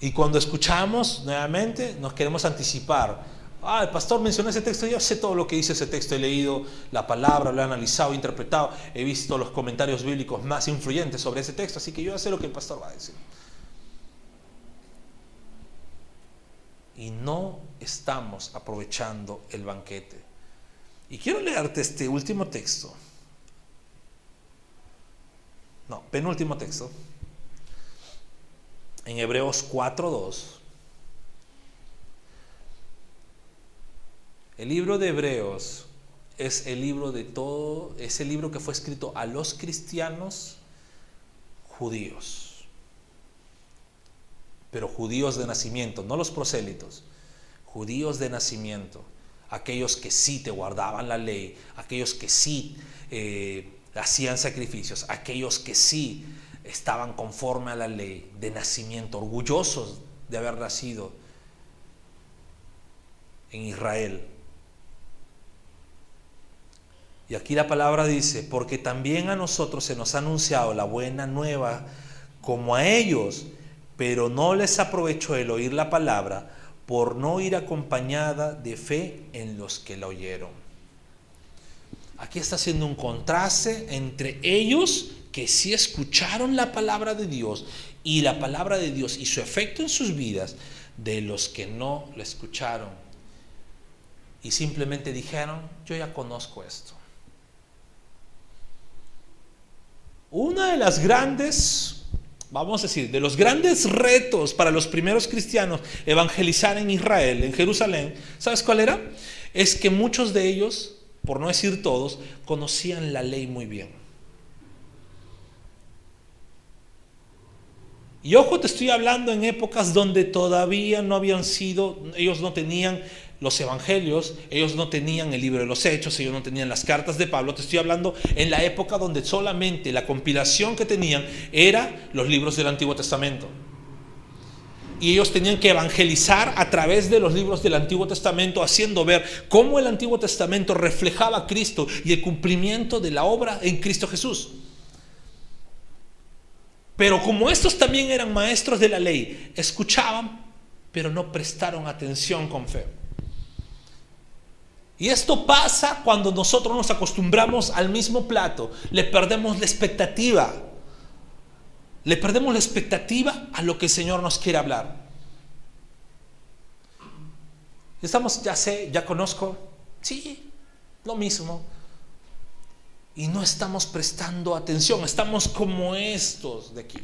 Y cuando escuchamos nuevamente, nos queremos anticipar. Ah, el pastor mencionó ese texto, yo sé todo lo que dice ese texto, he leído la palabra, lo he analizado, interpretado, he visto los comentarios bíblicos más influyentes sobre ese texto, así que yo sé lo que el pastor va a decir. Y no estamos aprovechando el banquete. Y quiero leerte este último texto. No, penúltimo texto. En Hebreos 4.2. El libro de Hebreos es el libro de todo, es el libro que fue escrito a los cristianos judíos. Pero judíos de nacimiento, no los prosélitos, judíos de nacimiento aquellos que sí te guardaban la ley, aquellos que sí eh, hacían sacrificios, aquellos que sí estaban conforme a la ley de nacimiento, orgullosos de haber nacido en Israel. Y aquí la palabra dice, porque también a nosotros se nos ha anunciado la buena nueva como a ellos, pero no les aprovechó el oír la palabra por no ir acompañada de fe en los que la oyeron. Aquí está haciendo un contraste entre ellos que sí escucharon la palabra de Dios y la palabra de Dios y su efecto en sus vidas, de los que no la escucharon y simplemente dijeron, yo ya conozco esto. Una de las grandes vamos a decir, de los grandes retos para los primeros cristianos evangelizar en Israel, en Jerusalén, ¿sabes cuál era? Es que muchos de ellos, por no decir todos, conocían la ley muy bien. Y ojo, te estoy hablando en épocas donde todavía no habían sido, ellos no tenían los evangelios, ellos no tenían el libro de los hechos, ellos no tenían las cartas de Pablo, te estoy hablando en la época donde solamente la compilación que tenían era los libros del Antiguo Testamento. y ellos tenían que evangelizar a través de los libros del Antiguo Testamento, haciendo ver cómo el Antiguo Testamento reflejaba a Cristo y el cumplimiento de la obra en Cristo Jesús. Pero como estos también eran maestros de la ley, escuchaban, pero no prestaron atención con fe. Y esto pasa cuando nosotros nos acostumbramos al mismo plato, le perdemos la expectativa le perdemos la expectativa a lo que el Señor nos quiere hablar. Estamos, ya sé, ya conozco, sí, lo mismo. Y no estamos prestando atención, estamos como estos de aquí.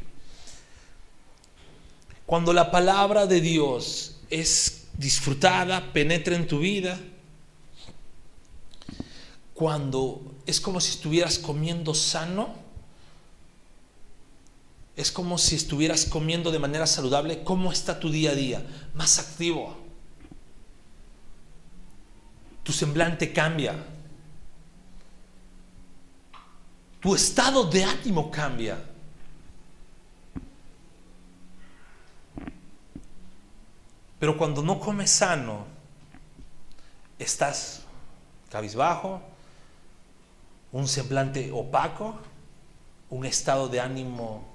Cuando la palabra de Dios es disfrutada, penetra en tu vida, cuando es como si estuvieras comiendo sano, es como si estuvieras comiendo de manera saludable. ¿Cómo está tu día a día? Más activo. Tu semblante cambia. Tu estado de ánimo cambia. Pero cuando no comes sano, estás cabizbajo, un semblante opaco, un estado de ánimo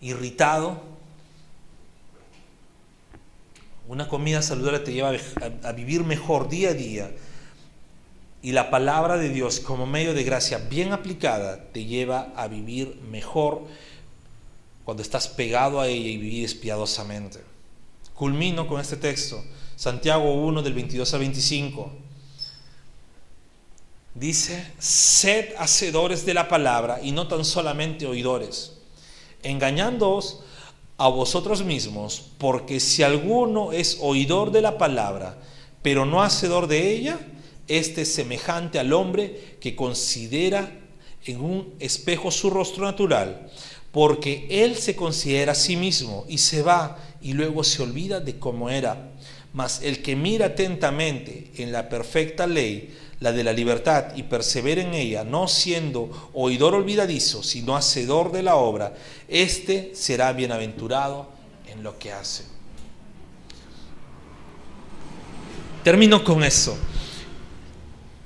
irritado. Una comida saludable te lleva a, vivir mejor día a día. Y la palabra de Dios como medio de gracia bien aplicada te lleva a vivir mejor cuando estás pegado a ella y vives piadosamente. Culmino con este texto, Santiago 1 del 22 al 25. Dice, sed hacedores de la palabra y no tan solamente oidores engañándoos a vosotros mismos, porque si alguno es oidor de la palabra, pero no hacedor de ella, este es semejante al hombre que considera en un espejo su rostro natural, porque él se considera a sí mismo y se va y luego se olvida de cómo era. Mas el que mira atentamente en la perfecta ley, la de la libertad, y persevera en ella, no siendo oidor olvidadizo, sino hacedor de la obra, éste será bienaventurado en lo que hace. Termino con eso.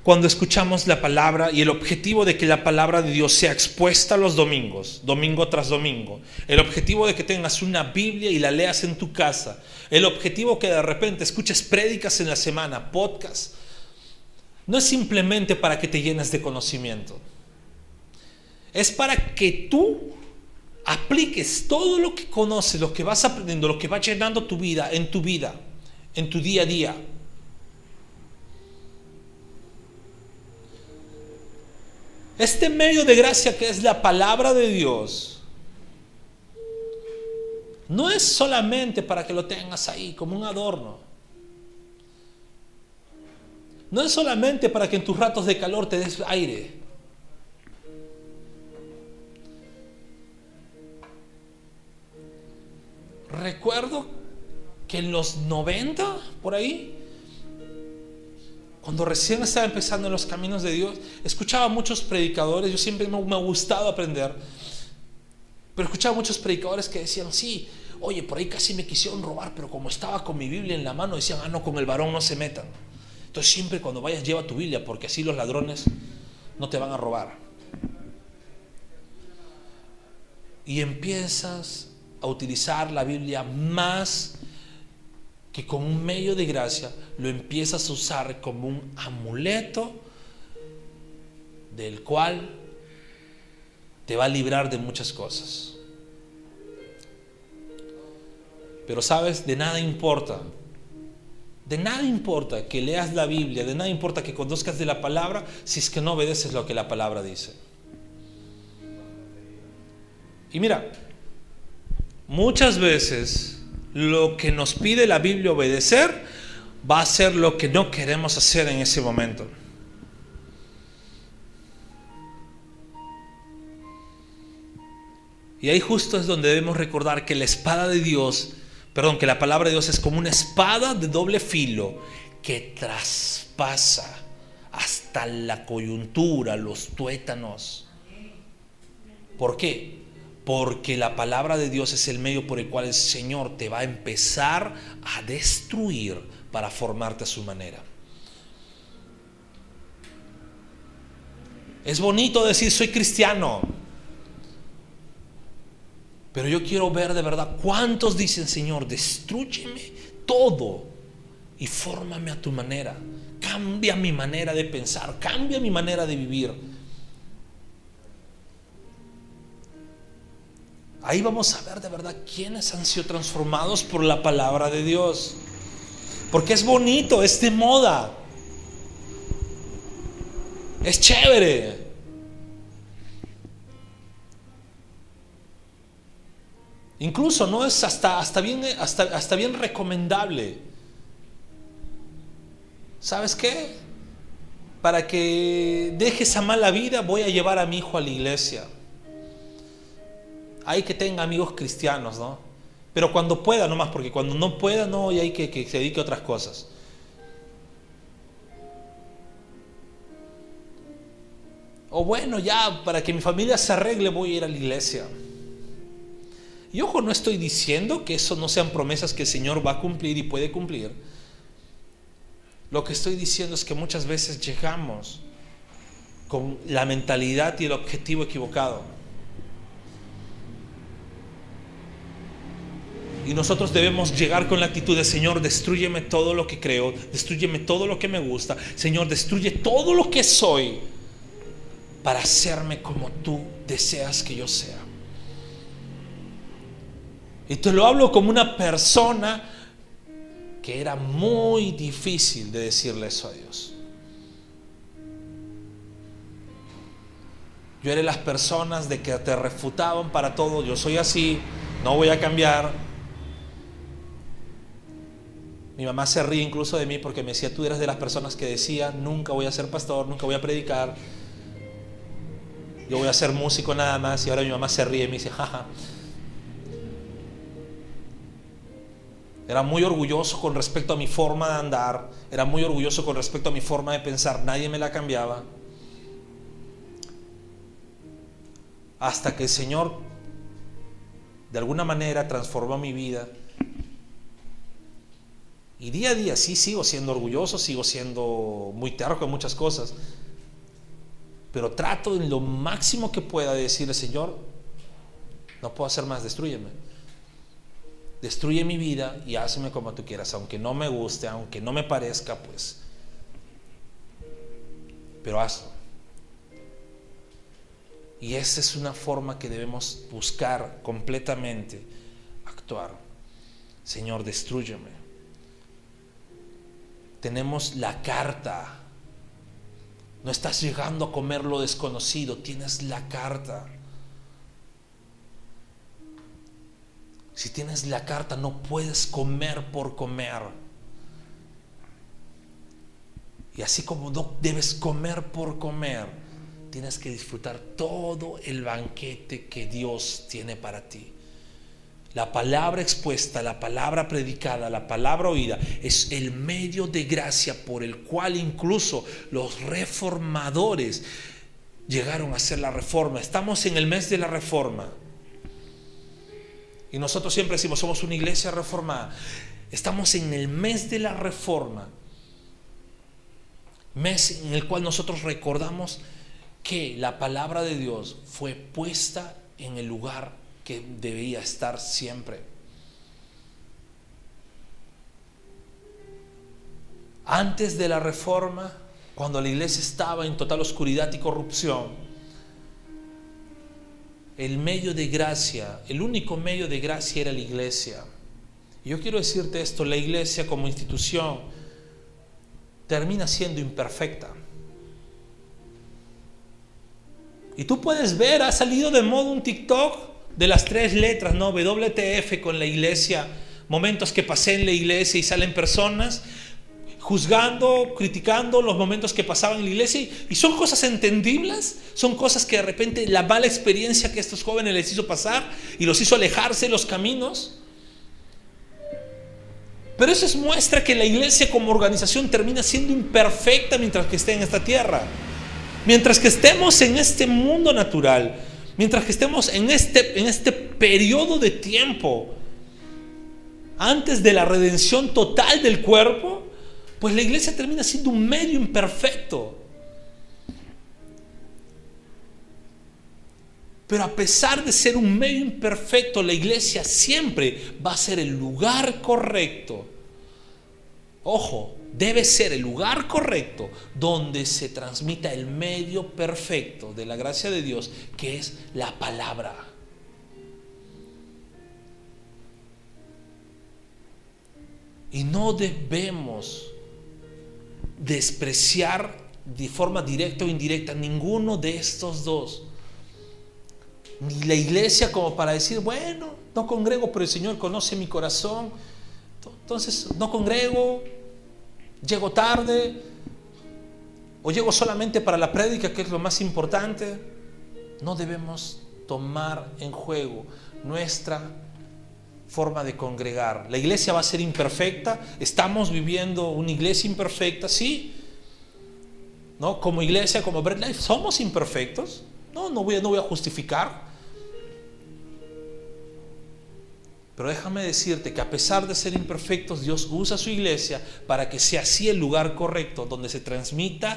Cuando escuchamos la palabra y el objetivo de que la palabra de Dios sea expuesta los domingos, domingo tras domingo, el objetivo de que tengas una Biblia y la leas en tu casa, el objetivo que de repente escuches prédicas en la semana, podcast, no es simplemente para que te llenes de conocimiento. Es para que tú apliques todo lo que conoces, lo que vas aprendiendo, lo que va llenando tu vida, en tu vida, en tu día a día. Este medio de gracia que es la palabra de Dios, no es solamente para que lo tengas ahí como un adorno. No es solamente para que en tus ratos de calor te des aire. Recuerdo que en los 90, por ahí, cuando recién estaba empezando en los caminos de Dios, escuchaba muchos predicadores, yo siempre me, ha gustado aprender, pero escuchaba muchos predicadores que decían, sí, oye, por ahí casi me quisieron robar, pero como estaba con mi Biblia en la mano, decían, ah, no, con el varón no se metan. Entonces siempre cuando vayas lleva tu Biblia porque así los ladrones no te van a robar. Y empiezas a utilizar la Biblia más que como un medio de gracia, lo empiezas a usar como un amuleto del cual te va a librar de muchas cosas. Pero sabes, de nada importa de nada importa que leas la Biblia, de nada importa que conozcas de la palabra si es que no obedeces lo que la palabra dice. Y mira, muchas veces lo que nos pide la Biblia obedecer va a ser lo que no queremos hacer en ese momento. Y ahí justo es donde debemos recordar que la espada de Dios perdón, que la palabra de Dios es como una espada de doble filo que traspasa hasta la coyuntura, los tuétanos. ¿Por qué? Porque la palabra de Dios es el medio por el cual el Señor te va a empezar a destruir para formarte a su manera. Es bonito decir soy cristiano. Pero yo quiero ver de verdad cuántos dicen, Señor, destruyeme todo y fórmame a tu manera. Cambia mi manera de pensar, cambia mi manera de vivir. Ahí vamos a ver de verdad quiénes han sido transformados por la palabra de Dios. Porque es bonito, es de moda. Es chévere. Incluso no es hasta, hasta, bien, hasta, hasta bien recomendable. ¿Sabes qué? Para que deje esa mala vida voy a llevar a mi hijo a la iglesia. Hay que tenga amigos cristianos, ¿no? Pero cuando pueda nomás, porque cuando no pueda, no, y hay que, que se dedique a otras cosas. O bueno, ya para que mi familia se arregle voy a ir a la iglesia. Y ojo, no estoy diciendo que eso no sean promesas que el Señor va a cumplir y puede cumplir. Lo que estoy diciendo es que muchas veces llegamos con la mentalidad y el objetivo equivocado. Y nosotros debemos llegar con la actitud de Señor, destruyeme todo lo que creo, destruyeme todo lo que me gusta, Señor, destruye todo lo que soy para hacerme como tú deseas que yo sea. Y te lo hablo como una persona que era muy difícil de decirle eso a Dios. Yo era las personas de que te refutaban para todo, yo soy así, no voy a cambiar. Mi mamá se ríe incluso de mí porque me decía, tú eres de las personas que decía, nunca voy a ser pastor, nunca voy a predicar, yo voy a ser músico nada más. Y ahora mi mamá se ríe y me dice, jaja. Era muy orgulloso con respecto a mi forma de andar, era muy orgulloso con respecto a mi forma de pensar, nadie me la cambiaba. Hasta que el Señor de alguna manera transformó mi vida. Y día a día sí sigo siendo orgulloso, sigo siendo muy terco en muchas cosas, pero trato en lo máximo que pueda de decirle, Señor, no puedo hacer más, destruyeme destruye mi vida y hazme como tú quieras, aunque no me guste, aunque no me parezca, pues. Pero hazlo. Y esa es una forma que debemos buscar completamente, actuar. Señor, destruyeme. Tenemos la carta. No estás llegando a comer lo desconocido, tienes la carta. Si tienes la carta, no puedes comer por comer. Y así como no debes comer por comer, tienes que disfrutar todo el banquete que Dios tiene para ti. La palabra expuesta, la palabra predicada, la palabra oída es el medio de gracia por el cual incluso los reformadores llegaron a hacer la reforma. Estamos en el mes de la reforma. Y nosotros siempre decimos, somos una iglesia reformada. Estamos en el mes de la reforma. Mes en el cual nosotros recordamos que la palabra de Dios fue puesta en el lugar que debía estar siempre. Antes de la reforma, cuando la iglesia estaba en total oscuridad y corrupción, el medio de gracia, el único medio de gracia era la iglesia. Y yo quiero decirte esto, la iglesia como institución termina siendo imperfecta. Y tú puedes ver, ha salido de moda un TikTok de las tres letras, ¿no? WTF con la iglesia, momentos que pasé en la iglesia y salen personas juzgando, criticando los momentos que pasaban en la iglesia y son cosas entendibles, son cosas que de repente la mala experiencia que estos jóvenes les hizo pasar y los hizo alejarse de los caminos. Pero eso es muestra que la iglesia como organización termina siendo imperfecta mientras que esté en esta tierra. Mientras que estemos en este mundo natural, mientras que estemos en este, en este periodo de tiempo, antes de la redención total del cuerpo, pues la iglesia termina siendo un medio imperfecto. Pero a pesar de ser un medio imperfecto, la iglesia siempre va a ser el lugar correcto. Ojo, debe ser el lugar correcto donde se transmita el medio perfecto de la gracia de Dios, que es la palabra. Y no debemos despreciar de forma directa o indirecta ninguno de estos dos. Ni la iglesia como para decir, bueno, no congrego, pero el Señor conoce mi corazón. Entonces, no congrego, llego tarde, o llego solamente para la prédica, que es lo más importante. No debemos tomar en juego nuestra forma de congregar. La iglesia va a ser imperfecta, estamos viviendo una iglesia imperfecta, sí. ¿No? Como iglesia, como Bread Life, somos imperfectos. No, no no voy a justificar. Pero déjame decirte que a pesar de ser imperfectos, Dios usa su iglesia para que sea así el lugar correcto donde se transmita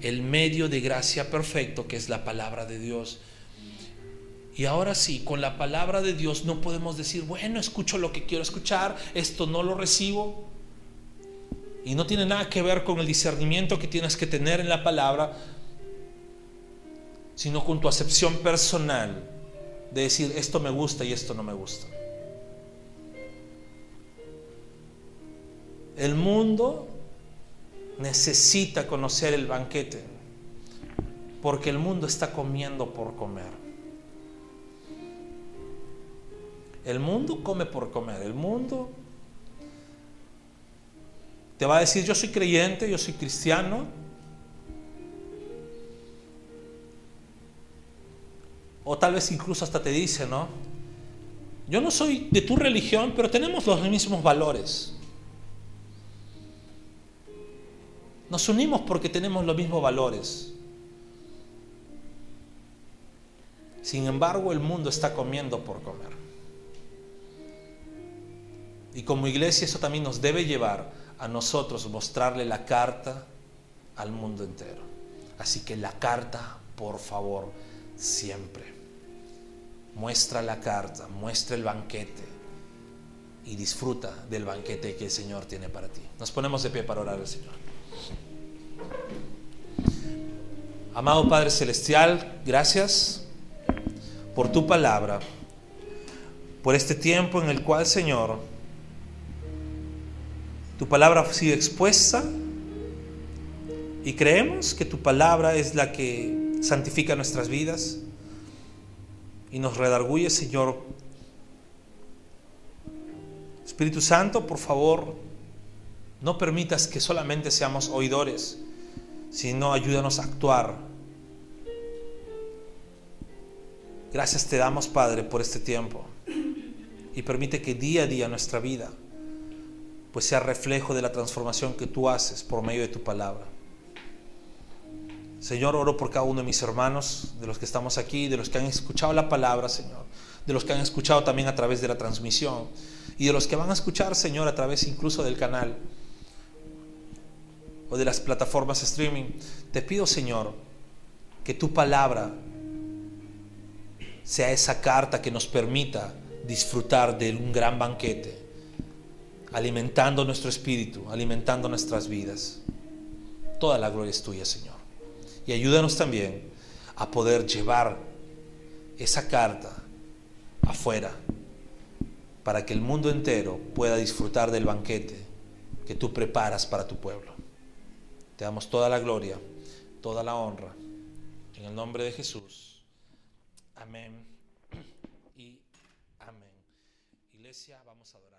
el medio de gracia perfecto que es la palabra de Dios. Y ahora sí, con la palabra de Dios no podemos decir, bueno, escucho lo que quiero escuchar, esto no lo recibo. Y no tiene nada que ver con el discernimiento que tienes que tener en la palabra, sino con tu acepción personal de decir, esto me gusta y esto no me gusta. El mundo necesita conocer el banquete, porque el mundo está comiendo por comer. El mundo come por comer. El mundo te va a decir, yo soy creyente, yo soy cristiano. O tal vez incluso hasta te dice, ¿no? Yo no soy de tu religión, pero tenemos los mismos valores. Nos unimos porque tenemos los mismos valores. Sin embargo, el mundo está comiendo por comer. Y como iglesia eso también nos debe llevar a nosotros mostrarle la carta al mundo entero. Así que la carta, por favor, siempre. Muestra la carta, muestra el banquete y disfruta del banquete que el Señor tiene para ti. Nos ponemos de pie para orar al Señor. Amado Padre Celestial, gracias por tu palabra, por este tiempo en el cual, Señor, tu palabra ha sido expuesta y creemos que tu palabra es la que santifica nuestras vidas y nos redarguye, Señor. Espíritu Santo, por favor, no permitas que solamente seamos oidores, sino ayúdanos a actuar. Gracias te damos, Padre, por este tiempo y permite que día a día nuestra vida pues sea reflejo de la transformación que tú haces por medio de tu palabra. Señor, oro por cada uno de mis hermanos, de los que estamos aquí, de los que han escuchado la palabra, Señor, de los que han escuchado también a través de la transmisión y de los que van a escuchar, Señor, a través incluso del canal o de las plataformas streaming. Te pido, Señor, que tu palabra sea esa carta que nos permita disfrutar de un gran banquete alimentando nuestro espíritu, alimentando nuestras vidas. Toda la gloria es tuya, Señor. Y ayúdanos también a poder llevar esa carta afuera para que el mundo entero pueda disfrutar del banquete que tú preparas para tu pueblo. Te damos toda la gloria, toda la honra. En el nombre de Jesús. Amén y amén. Iglesia, vamos a adorar.